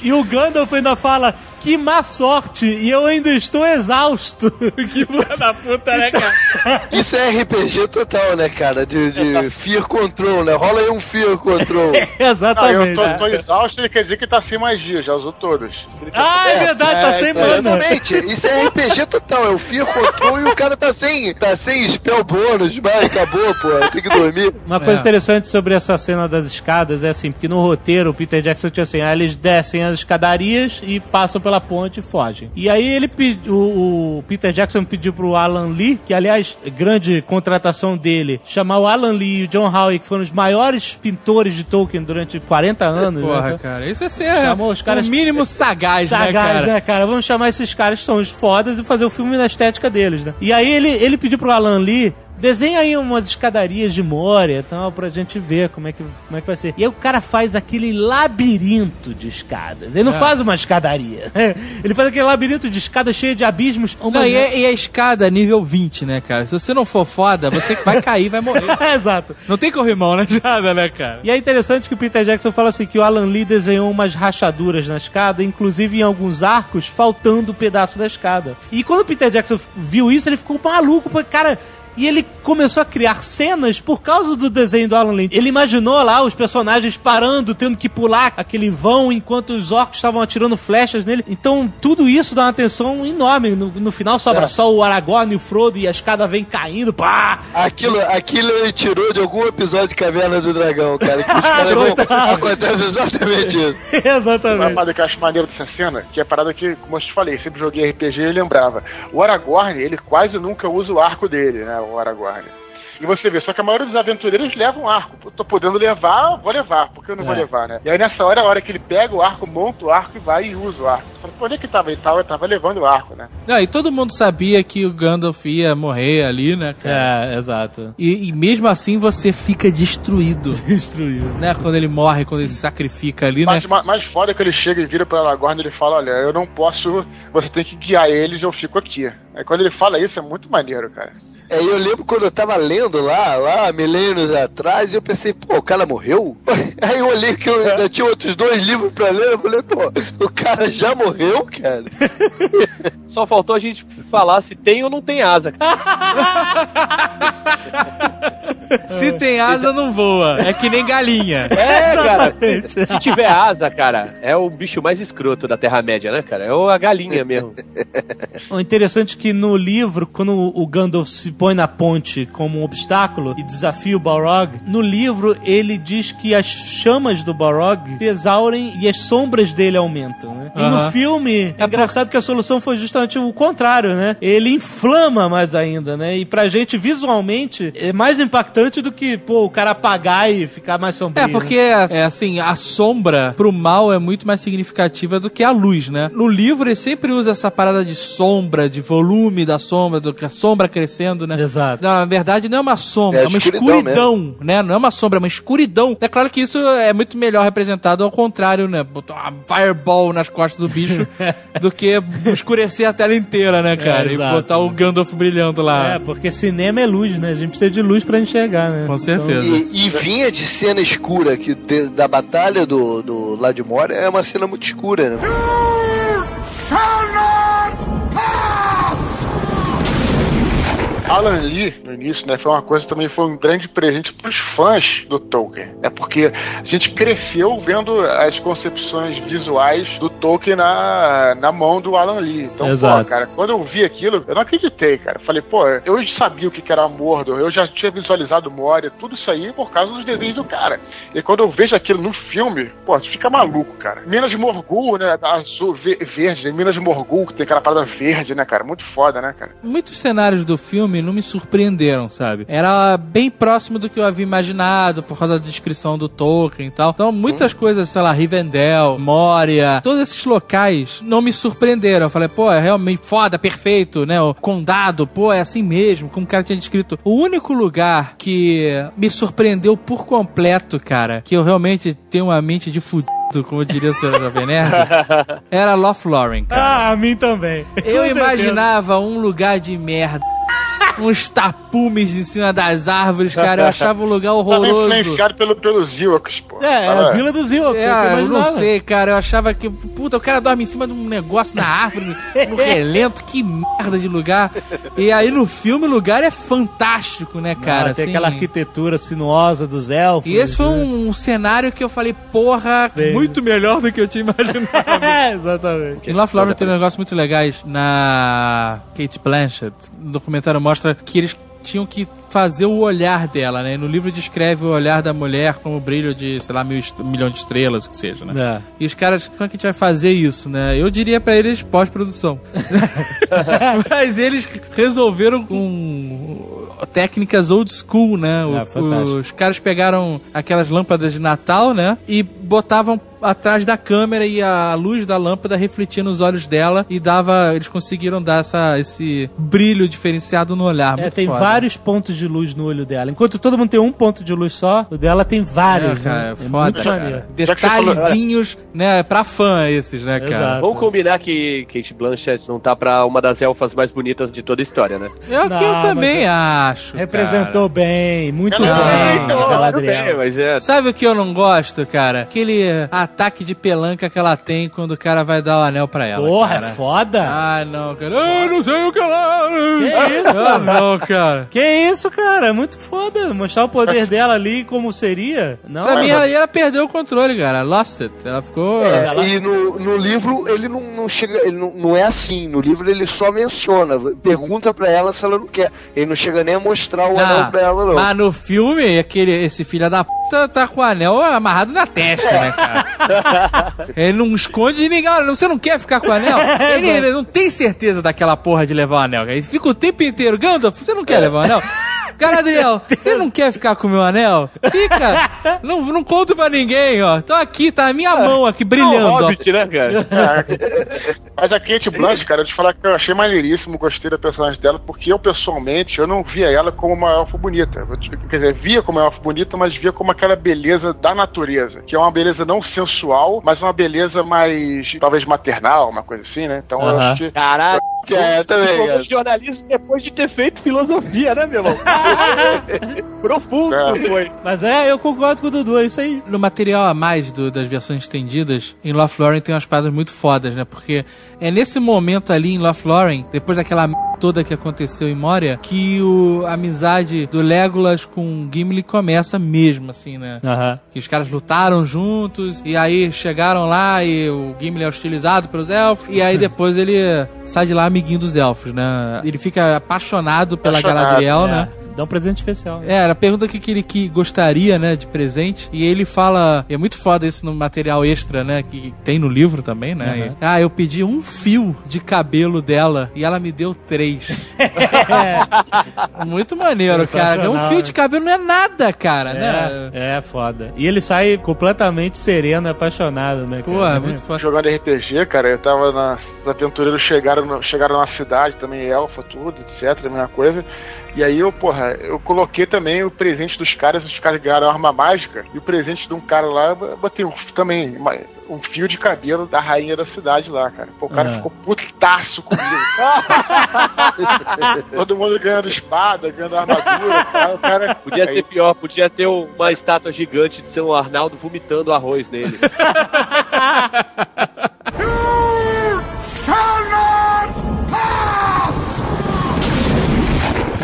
E o Gandalf ainda fala, que má sorte, e eu ainda estou exausto. que filha da puta, né, cara? Isso é RPG total, né, cara? De, de Fear Control, né? Rola aí um Fear Control. Não, eu Exatamente. tô, tô exausto, ele quer dizer que tá sem magia, já usou todos. Ah, é verdade, tá sem mana. Exatamente, isso é RPG total, é o Fear Control e o cara tá sem, tá sem spell bônus, vai, acabou, pô, tem que dormir. Uma coisa É. interessante sobre essa cena das escadas é assim, porque no roteiro o Peter Jackson tinha assim, ah, eles descem as escadarias e passam pela pela ponte e fogem. E aí ele pediu, o, Peter Jackson pediu pro Alan Lee, que aliás, grande contratação dele, chamar o Alan Lee e o John Howe, que foram os maiores pintores de Tolkien durante 40 anos. Porra, né? cara, isso é ser Chamou os caras o mínimo sagaz, né, sagaz, cara? né, cara? Vamos chamar esses caras que são os fodas e fazer o filme na estética deles, né? E aí ele, ele pediu pro Alan Lee Desenha aí umas escadarias de Moria e tal, pra gente ver como é, que, como é que vai ser. E aí o cara faz aquele labirinto de escadas. Ele não É. faz uma escadaria. Ele faz aquele labirinto de escadas cheio de abismos. Não, e, é- e a escada nível 20, né, cara? Se você não for foda, você vai cair, vai morrer. Exato. Não tem corrimão na escada, né, cara? E é interessante que o Peter Jackson fala assim que o Alan Lee desenhou umas rachaduras na escada, inclusive em alguns arcos, faltando um pedaço da escada. E quando o Peter Jackson viu isso, ele ficou maluco, porque, cara... E ele começou a criar cenas por causa do desenho do Alan Lee. Ele imaginou lá os personagens parando, tendo que pular aquele vão enquanto os orcs estavam atirando flechas nele. Então, tudo isso dá uma tensão enorme. No, no final sobra É. só o Aragorn e o Frodo e a escada vem caindo. Pá! Aquilo, aquilo ele tirou de algum episódio de Caverna do Dragão, cara. Que os caras vão, acontece exatamente isso. Uma Exatamente. parada que eu acho maneiro dessa cena, que é a parada que, como eu te falei, sempre joguei RPG e lembrava. O Aragorn, ele quase nunca usa o arco dele, né? O Aragorn. E você vê, só que a maioria dos aventureiros levam arco. Eu tô podendo levar, vou levar, porque eu não vou É. levar, né? E aí nessa hora, a hora que ele pega o arco, monta o arco e vai e usa o arco. Você fala, Pô, onde é que tava? Ele tava, ele tava levando o arco, né? Não, e todo mundo sabia que o Gandalf ia morrer ali, né, cara? É, exato. E, e mesmo assim você fica destruído. Destruído. Né? Quando ele morre, quando ele se sacrifica ali, né? Mas ma- mais foda é que ele chega e vira pro Aragorn e ele fala, olha, eu não posso, você tem que guiar eles, eu fico aqui. Aí quando ele fala isso, é muito maneiro, cara. É, eu lembro quando eu tava lendo lá, lá, milênios atrás, e eu pensei, pô, o cara morreu? Aí eu olhei que eu ainda tinha outros dois livros pra ler, eu falei, pô, o cara já morreu, cara? Só faltou a gente falar se tem ou não tem asa. Se tem asa, não voa. É que nem galinha. É, cara. Se tiver asa, cara, é o bicho mais escroto da Terra-média, né, cara? É o- a galinha mesmo. O interessante é que no livro, quando o Gandalf se põe na ponte como um obstáculo e desafia o Balrog, no livro ele diz que as chamas do Balrog se exaurem e as sombras dele aumentam, né? E no filme, é engraçado que a solução foi justamente o contrário, né? Ele inflama mais ainda, né? E pra gente, visualmente, é mais impactante do que, pô, o cara apagar e ficar mais sombrio. É, porque, é assim, a sombra pro mal é muito mais significativa do que a luz, né? No livro ele sempre usa essa parada de sombra, de volume da sombra, do que a sombra crescendo, né? Exato. Na verdade não é uma sombra, É é, uma escuridão escuridão, né? Não é uma sombra, é uma escuridão. É claro que isso é muito melhor representado ao contrário, né? Botar uma fireball nas costas do bicho do que escurecer a tela inteira, né, cara? e exato. botar o Gandalf brilhando lá. É, porque cinema é luz, né? A gente precisa de luz pra enxergar, né? Com certeza. E, e vinha de cena escura, que de- da batalha do, do lá de Moria é uma cena muito escura, né? Alan Lee, no início, né, foi uma coisa também, foi um grande presente pros fãs do Tolkien. É porque a gente cresceu vendo as concepções visuais do Tolkien na, na mão do Alan Lee. Então, Exato. pô, cara, quando eu vi aquilo, eu não acreditei, cara. Falei, pô, eu sabia o que era Mordor, eu já tinha visualizado Moria, tudo isso aí por causa dos desenhos do cara. E quando eu vejo aquilo no filme, pô, você fica maluco, cara. Minas de Morgul, né, azul, ve- verde, né, Minas de Morgul, que tem aquela parada verde, né, cara, muito foda, né, cara. muitos cenários do filme não me surpreenderam, sabe? Era bem próximo do que eu havia imaginado por causa da descrição do Tolkien e tal. Então, muitas coisas, sei lá, Rivendell, Moria, todos esses locais não me surpreenderam. Eu falei, pô, é realmente foda, perfeito, né? O condado, pô, é assim mesmo, como o cara tinha descrito. O único lugar que me surpreendeu por completo, cara, que eu realmente tenho uma mente de fudido, como diria o senhor Jovem Nerd, era Lothlórien, cara. Ah, a mim também. Eu Com certeza. imaginava um lugar de merda. Uns tapumes em cima das árvores, cara. Eu achava um lugar Tava horroroso. influenciado pelo, pelos Ewoks, pô. É, é Tava- a Vila dos Ewoks, é, o que eu É, eu não sei, cara. Eu achava que, puta, o cara dorme em cima de um negócio na árvore, no relento, que merda de lugar. E aí no filme o lugar é fantástico, né, cara? Ah, tem assim. aquela arquitetura sinuosa dos elfos. E esse foi né? um, cenário que eu falei, porra, Bem- muito melhor do que eu tinha imaginado. É, Exatamente. Em Lothlórien tem um negócio muito legais na Kate Blanchett. O documentário mostra que eles tinham que fazer o olhar dela, né? No livro descreve o olhar da mulher como o brilho de, sei lá, mil, milhão de estrelas, o que seja, né? É. E os caras, como é que a gente vai fazer isso, né? Eu diria pra eles pós-produção. Mas eles resolveram com técnicas old school, né? O- É, fantástico. os caras pegaram aquelas lâmpadas de Natal, né? E botavam atrás da câmera e a luz da lâmpada refletia nos olhos dela e dava. Eles conseguiram dar essa, esse brilho diferenciado no olhar. É, Muito tem foda. vários pontos de luz no olho dela. Enquanto todo mundo tem um ponto de luz só, o dela tem vários. É, cara, né? é É foda, muito cara. maneiro. Detalhezinhos, né? Pra fã esses, né, cara? Vamos combinar que Kate Blanchett não tá pra uma das elfas mais bonitas de toda a história, né? É o que eu Não, também mas acho. Representou bem, muito Ela bem. tudo Galadriel. bem, mas é. Sabe o que eu não gosto, cara? Aquele ataque de pelanca que ela tem quando o cara vai dar o anel pra ela. Porra, cara. é foda. Ai, não, cara. Eu não sei o que ela. Que isso? Ah, não, cara. Que isso, cara? É muito foda. Mostrar o poder dela ali como seria. Não, Pra mas- mim, ela, ela perdeu o controle, cara. Lost it. Ela ficou. É, ela- E no, no livro ele não, não chega, ele não, não é assim. No livro ele só menciona, pergunta pra ela se ela não quer. Ele não chega nem a mostrar o anel pra ela, não. Mas no filme, aquele, esse filho da puta tá com o anel amarrado na testa, né, cara? ele não esconde de ninguém. Olha, Você não quer ficar com o anel? Ele, ele não tem certeza daquela porra de levar o anel. cara. Ele fica o tempo inteiro. Gandalf, você não quer levar o anel? Galadriel, você não quer ficar com o meu anel? Fica! Não, não conto pra ninguém, ó. Tô aqui, tá na minha mão aqui, brilhando. ó. Hobbit, né, cara? É. Mas a Kate Blanchett, cara, eu te falar que eu achei maneiríssimo, gostei da personagem dela, porque eu, pessoalmente, eu não via ela como uma elfa bonita. Eu Quer dizer, via como uma elfa bonita, mas via como aquela beleza da natureza, que é uma beleza não sensual, mas uma beleza mais, talvez, maternal, uma coisa assim, né? Então eu Aham. acho que... Caralho. É, também, Formou cara. de jornalismo depois de ter feito filosofia, né, meu irmão? Profundo É. foi. Mas é, eu concordo com o Dudu, é isso aí. No material a mais do- das versões estendidas, em Lothlórien tem umas paradas muito fodas, né? Porque é nesse momento ali em Lothlórien, depois daquela m... toda que aconteceu em Moria, que o, a amizade do Legolas com Gimli começa mesmo, assim, né? Que os caras lutaram juntos, e aí chegaram lá e o Gimli é hostilizado pelos elfos, e aí depois ele sai de lá amiguinho dos elfos, né? Ele fica apaixonado pela Apaixonado, Galadriel, É, né? Dá um presente especial. É, era a pergunta que, que ele que gostaria, né, de presente. E ele fala, é muito foda isso no material extra, né, que tem no livro também, né? Uhum. E, ah, eu pedi um fio de cabelo dela e ela me deu três. muito maneiro, cara. Um fio né? de cabelo não é nada, cara, né? É, é foda. E ele sai completamente sereno, apaixonado, né? Pô, cara? é muito foda. Jogando RPG, cara, eu tava nas. Os aventureiros chegaram, chegaram na cidade, também elfa, tudo, etc, a mesma coisa. E aí eu, porra, eu coloquei também o presente dos caras, os caras ganharam arma mágica, e o presente de um cara lá, eu botei um, também uma- um fio de cabelo da rainha da cidade lá, cara. Pô, o cara Ah. ficou putaço comigo. Todo mundo ganhando espada, ganhando armadura, cara, o cara. Podia aí- ser pior, podia ter uma estátua gigante de São Arnaldo vomitando arroz nele.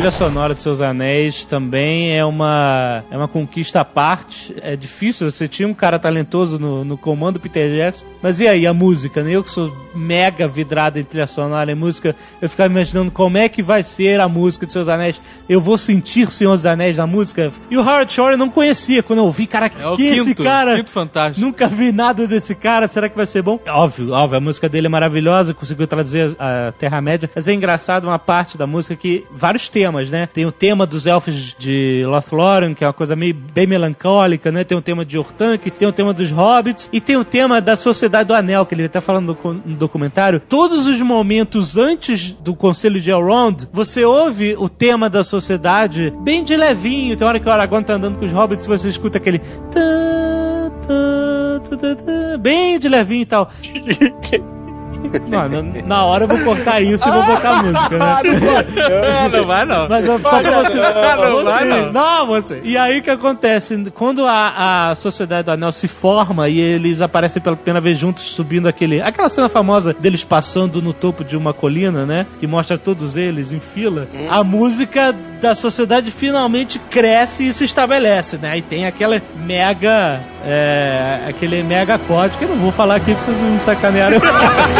trilha sonora de Seus Anéis também é uma, é uma conquista à parte. É difícil, você tinha um cara talentoso no, no comando, Peter Jackson. Mas e aí, a música, né? Eu que sou mega vidrado em trilha sonora e música, eu ficava imaginando como é que vai ser a música de Seus Anéis. Eu vou sentir Senhor dos Anéis na música. E o Howard Shore eu não conhecia. Quando eu ouvi, cara, É o que esse quinto, cara... quinto fantástico. Nunca vi nada desse cara, será que vai ser bom? Óbvio, óbvio, a música dele é maravilhosa, conseguiu traduzir a Terra-média, mas é engraçado uma parte da música que, vários temas, né? Tem o tema dos elfos de Lothlórien, que é uma coisa meio bem melancólica, né? Tem o tema de Orthanc, tem o tema dos hobbits, e tem o tema da Sociedade do Anel, que ele tá falando no, documentário. Todos os momentos antes do Conselho de Elrond, você ouve o tema da sociedade bem de levinho, tem hora que o Aragorn tá andando com os hobbits, você escuta aquele... Bem de levinho e tal. Mano, na hora eu vou cortar isso e vou botar a música, né? Não, não vai não. Mas só pra você. Não, você. vai não. Não, você. E aí o que acontece? Quando a, a Sociedade do Anel se forma e eles aparecem pela primeira vez juntos subindo aquele. Aquela cena famosa deles passando no topo de uma colina, né? Que mostra todos eles em fila. A música da sociedade finalmente cresce e se estabelece, né? E tem aquela mega. é, aquele mega código que eu não vou falar aqui pra vocês não me sacanearem.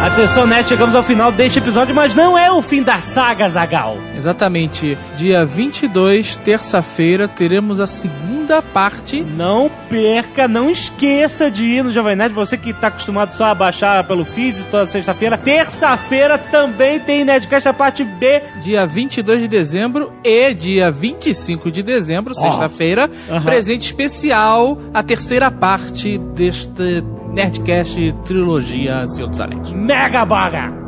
Atenção, né? Chegamos ao final deste episódio, mas não é o fim da saga, Zagal. Exatamente. Dia 22, terça-feira, teremos a segunda parte. Não perca, não esqueça de ir no Jovem Nerd. Você que tá acostumado só a baixar pelo feed toda sexta-feira. Terça-feira também tem Nerdcast a parte B. Dia 22 de dezembro e dia 25 de dezembro, sexta-feira, Aham. presente especial, a terceira parte deste Nerdcast Trilogia Senhor dos Anéis. Mega Baga!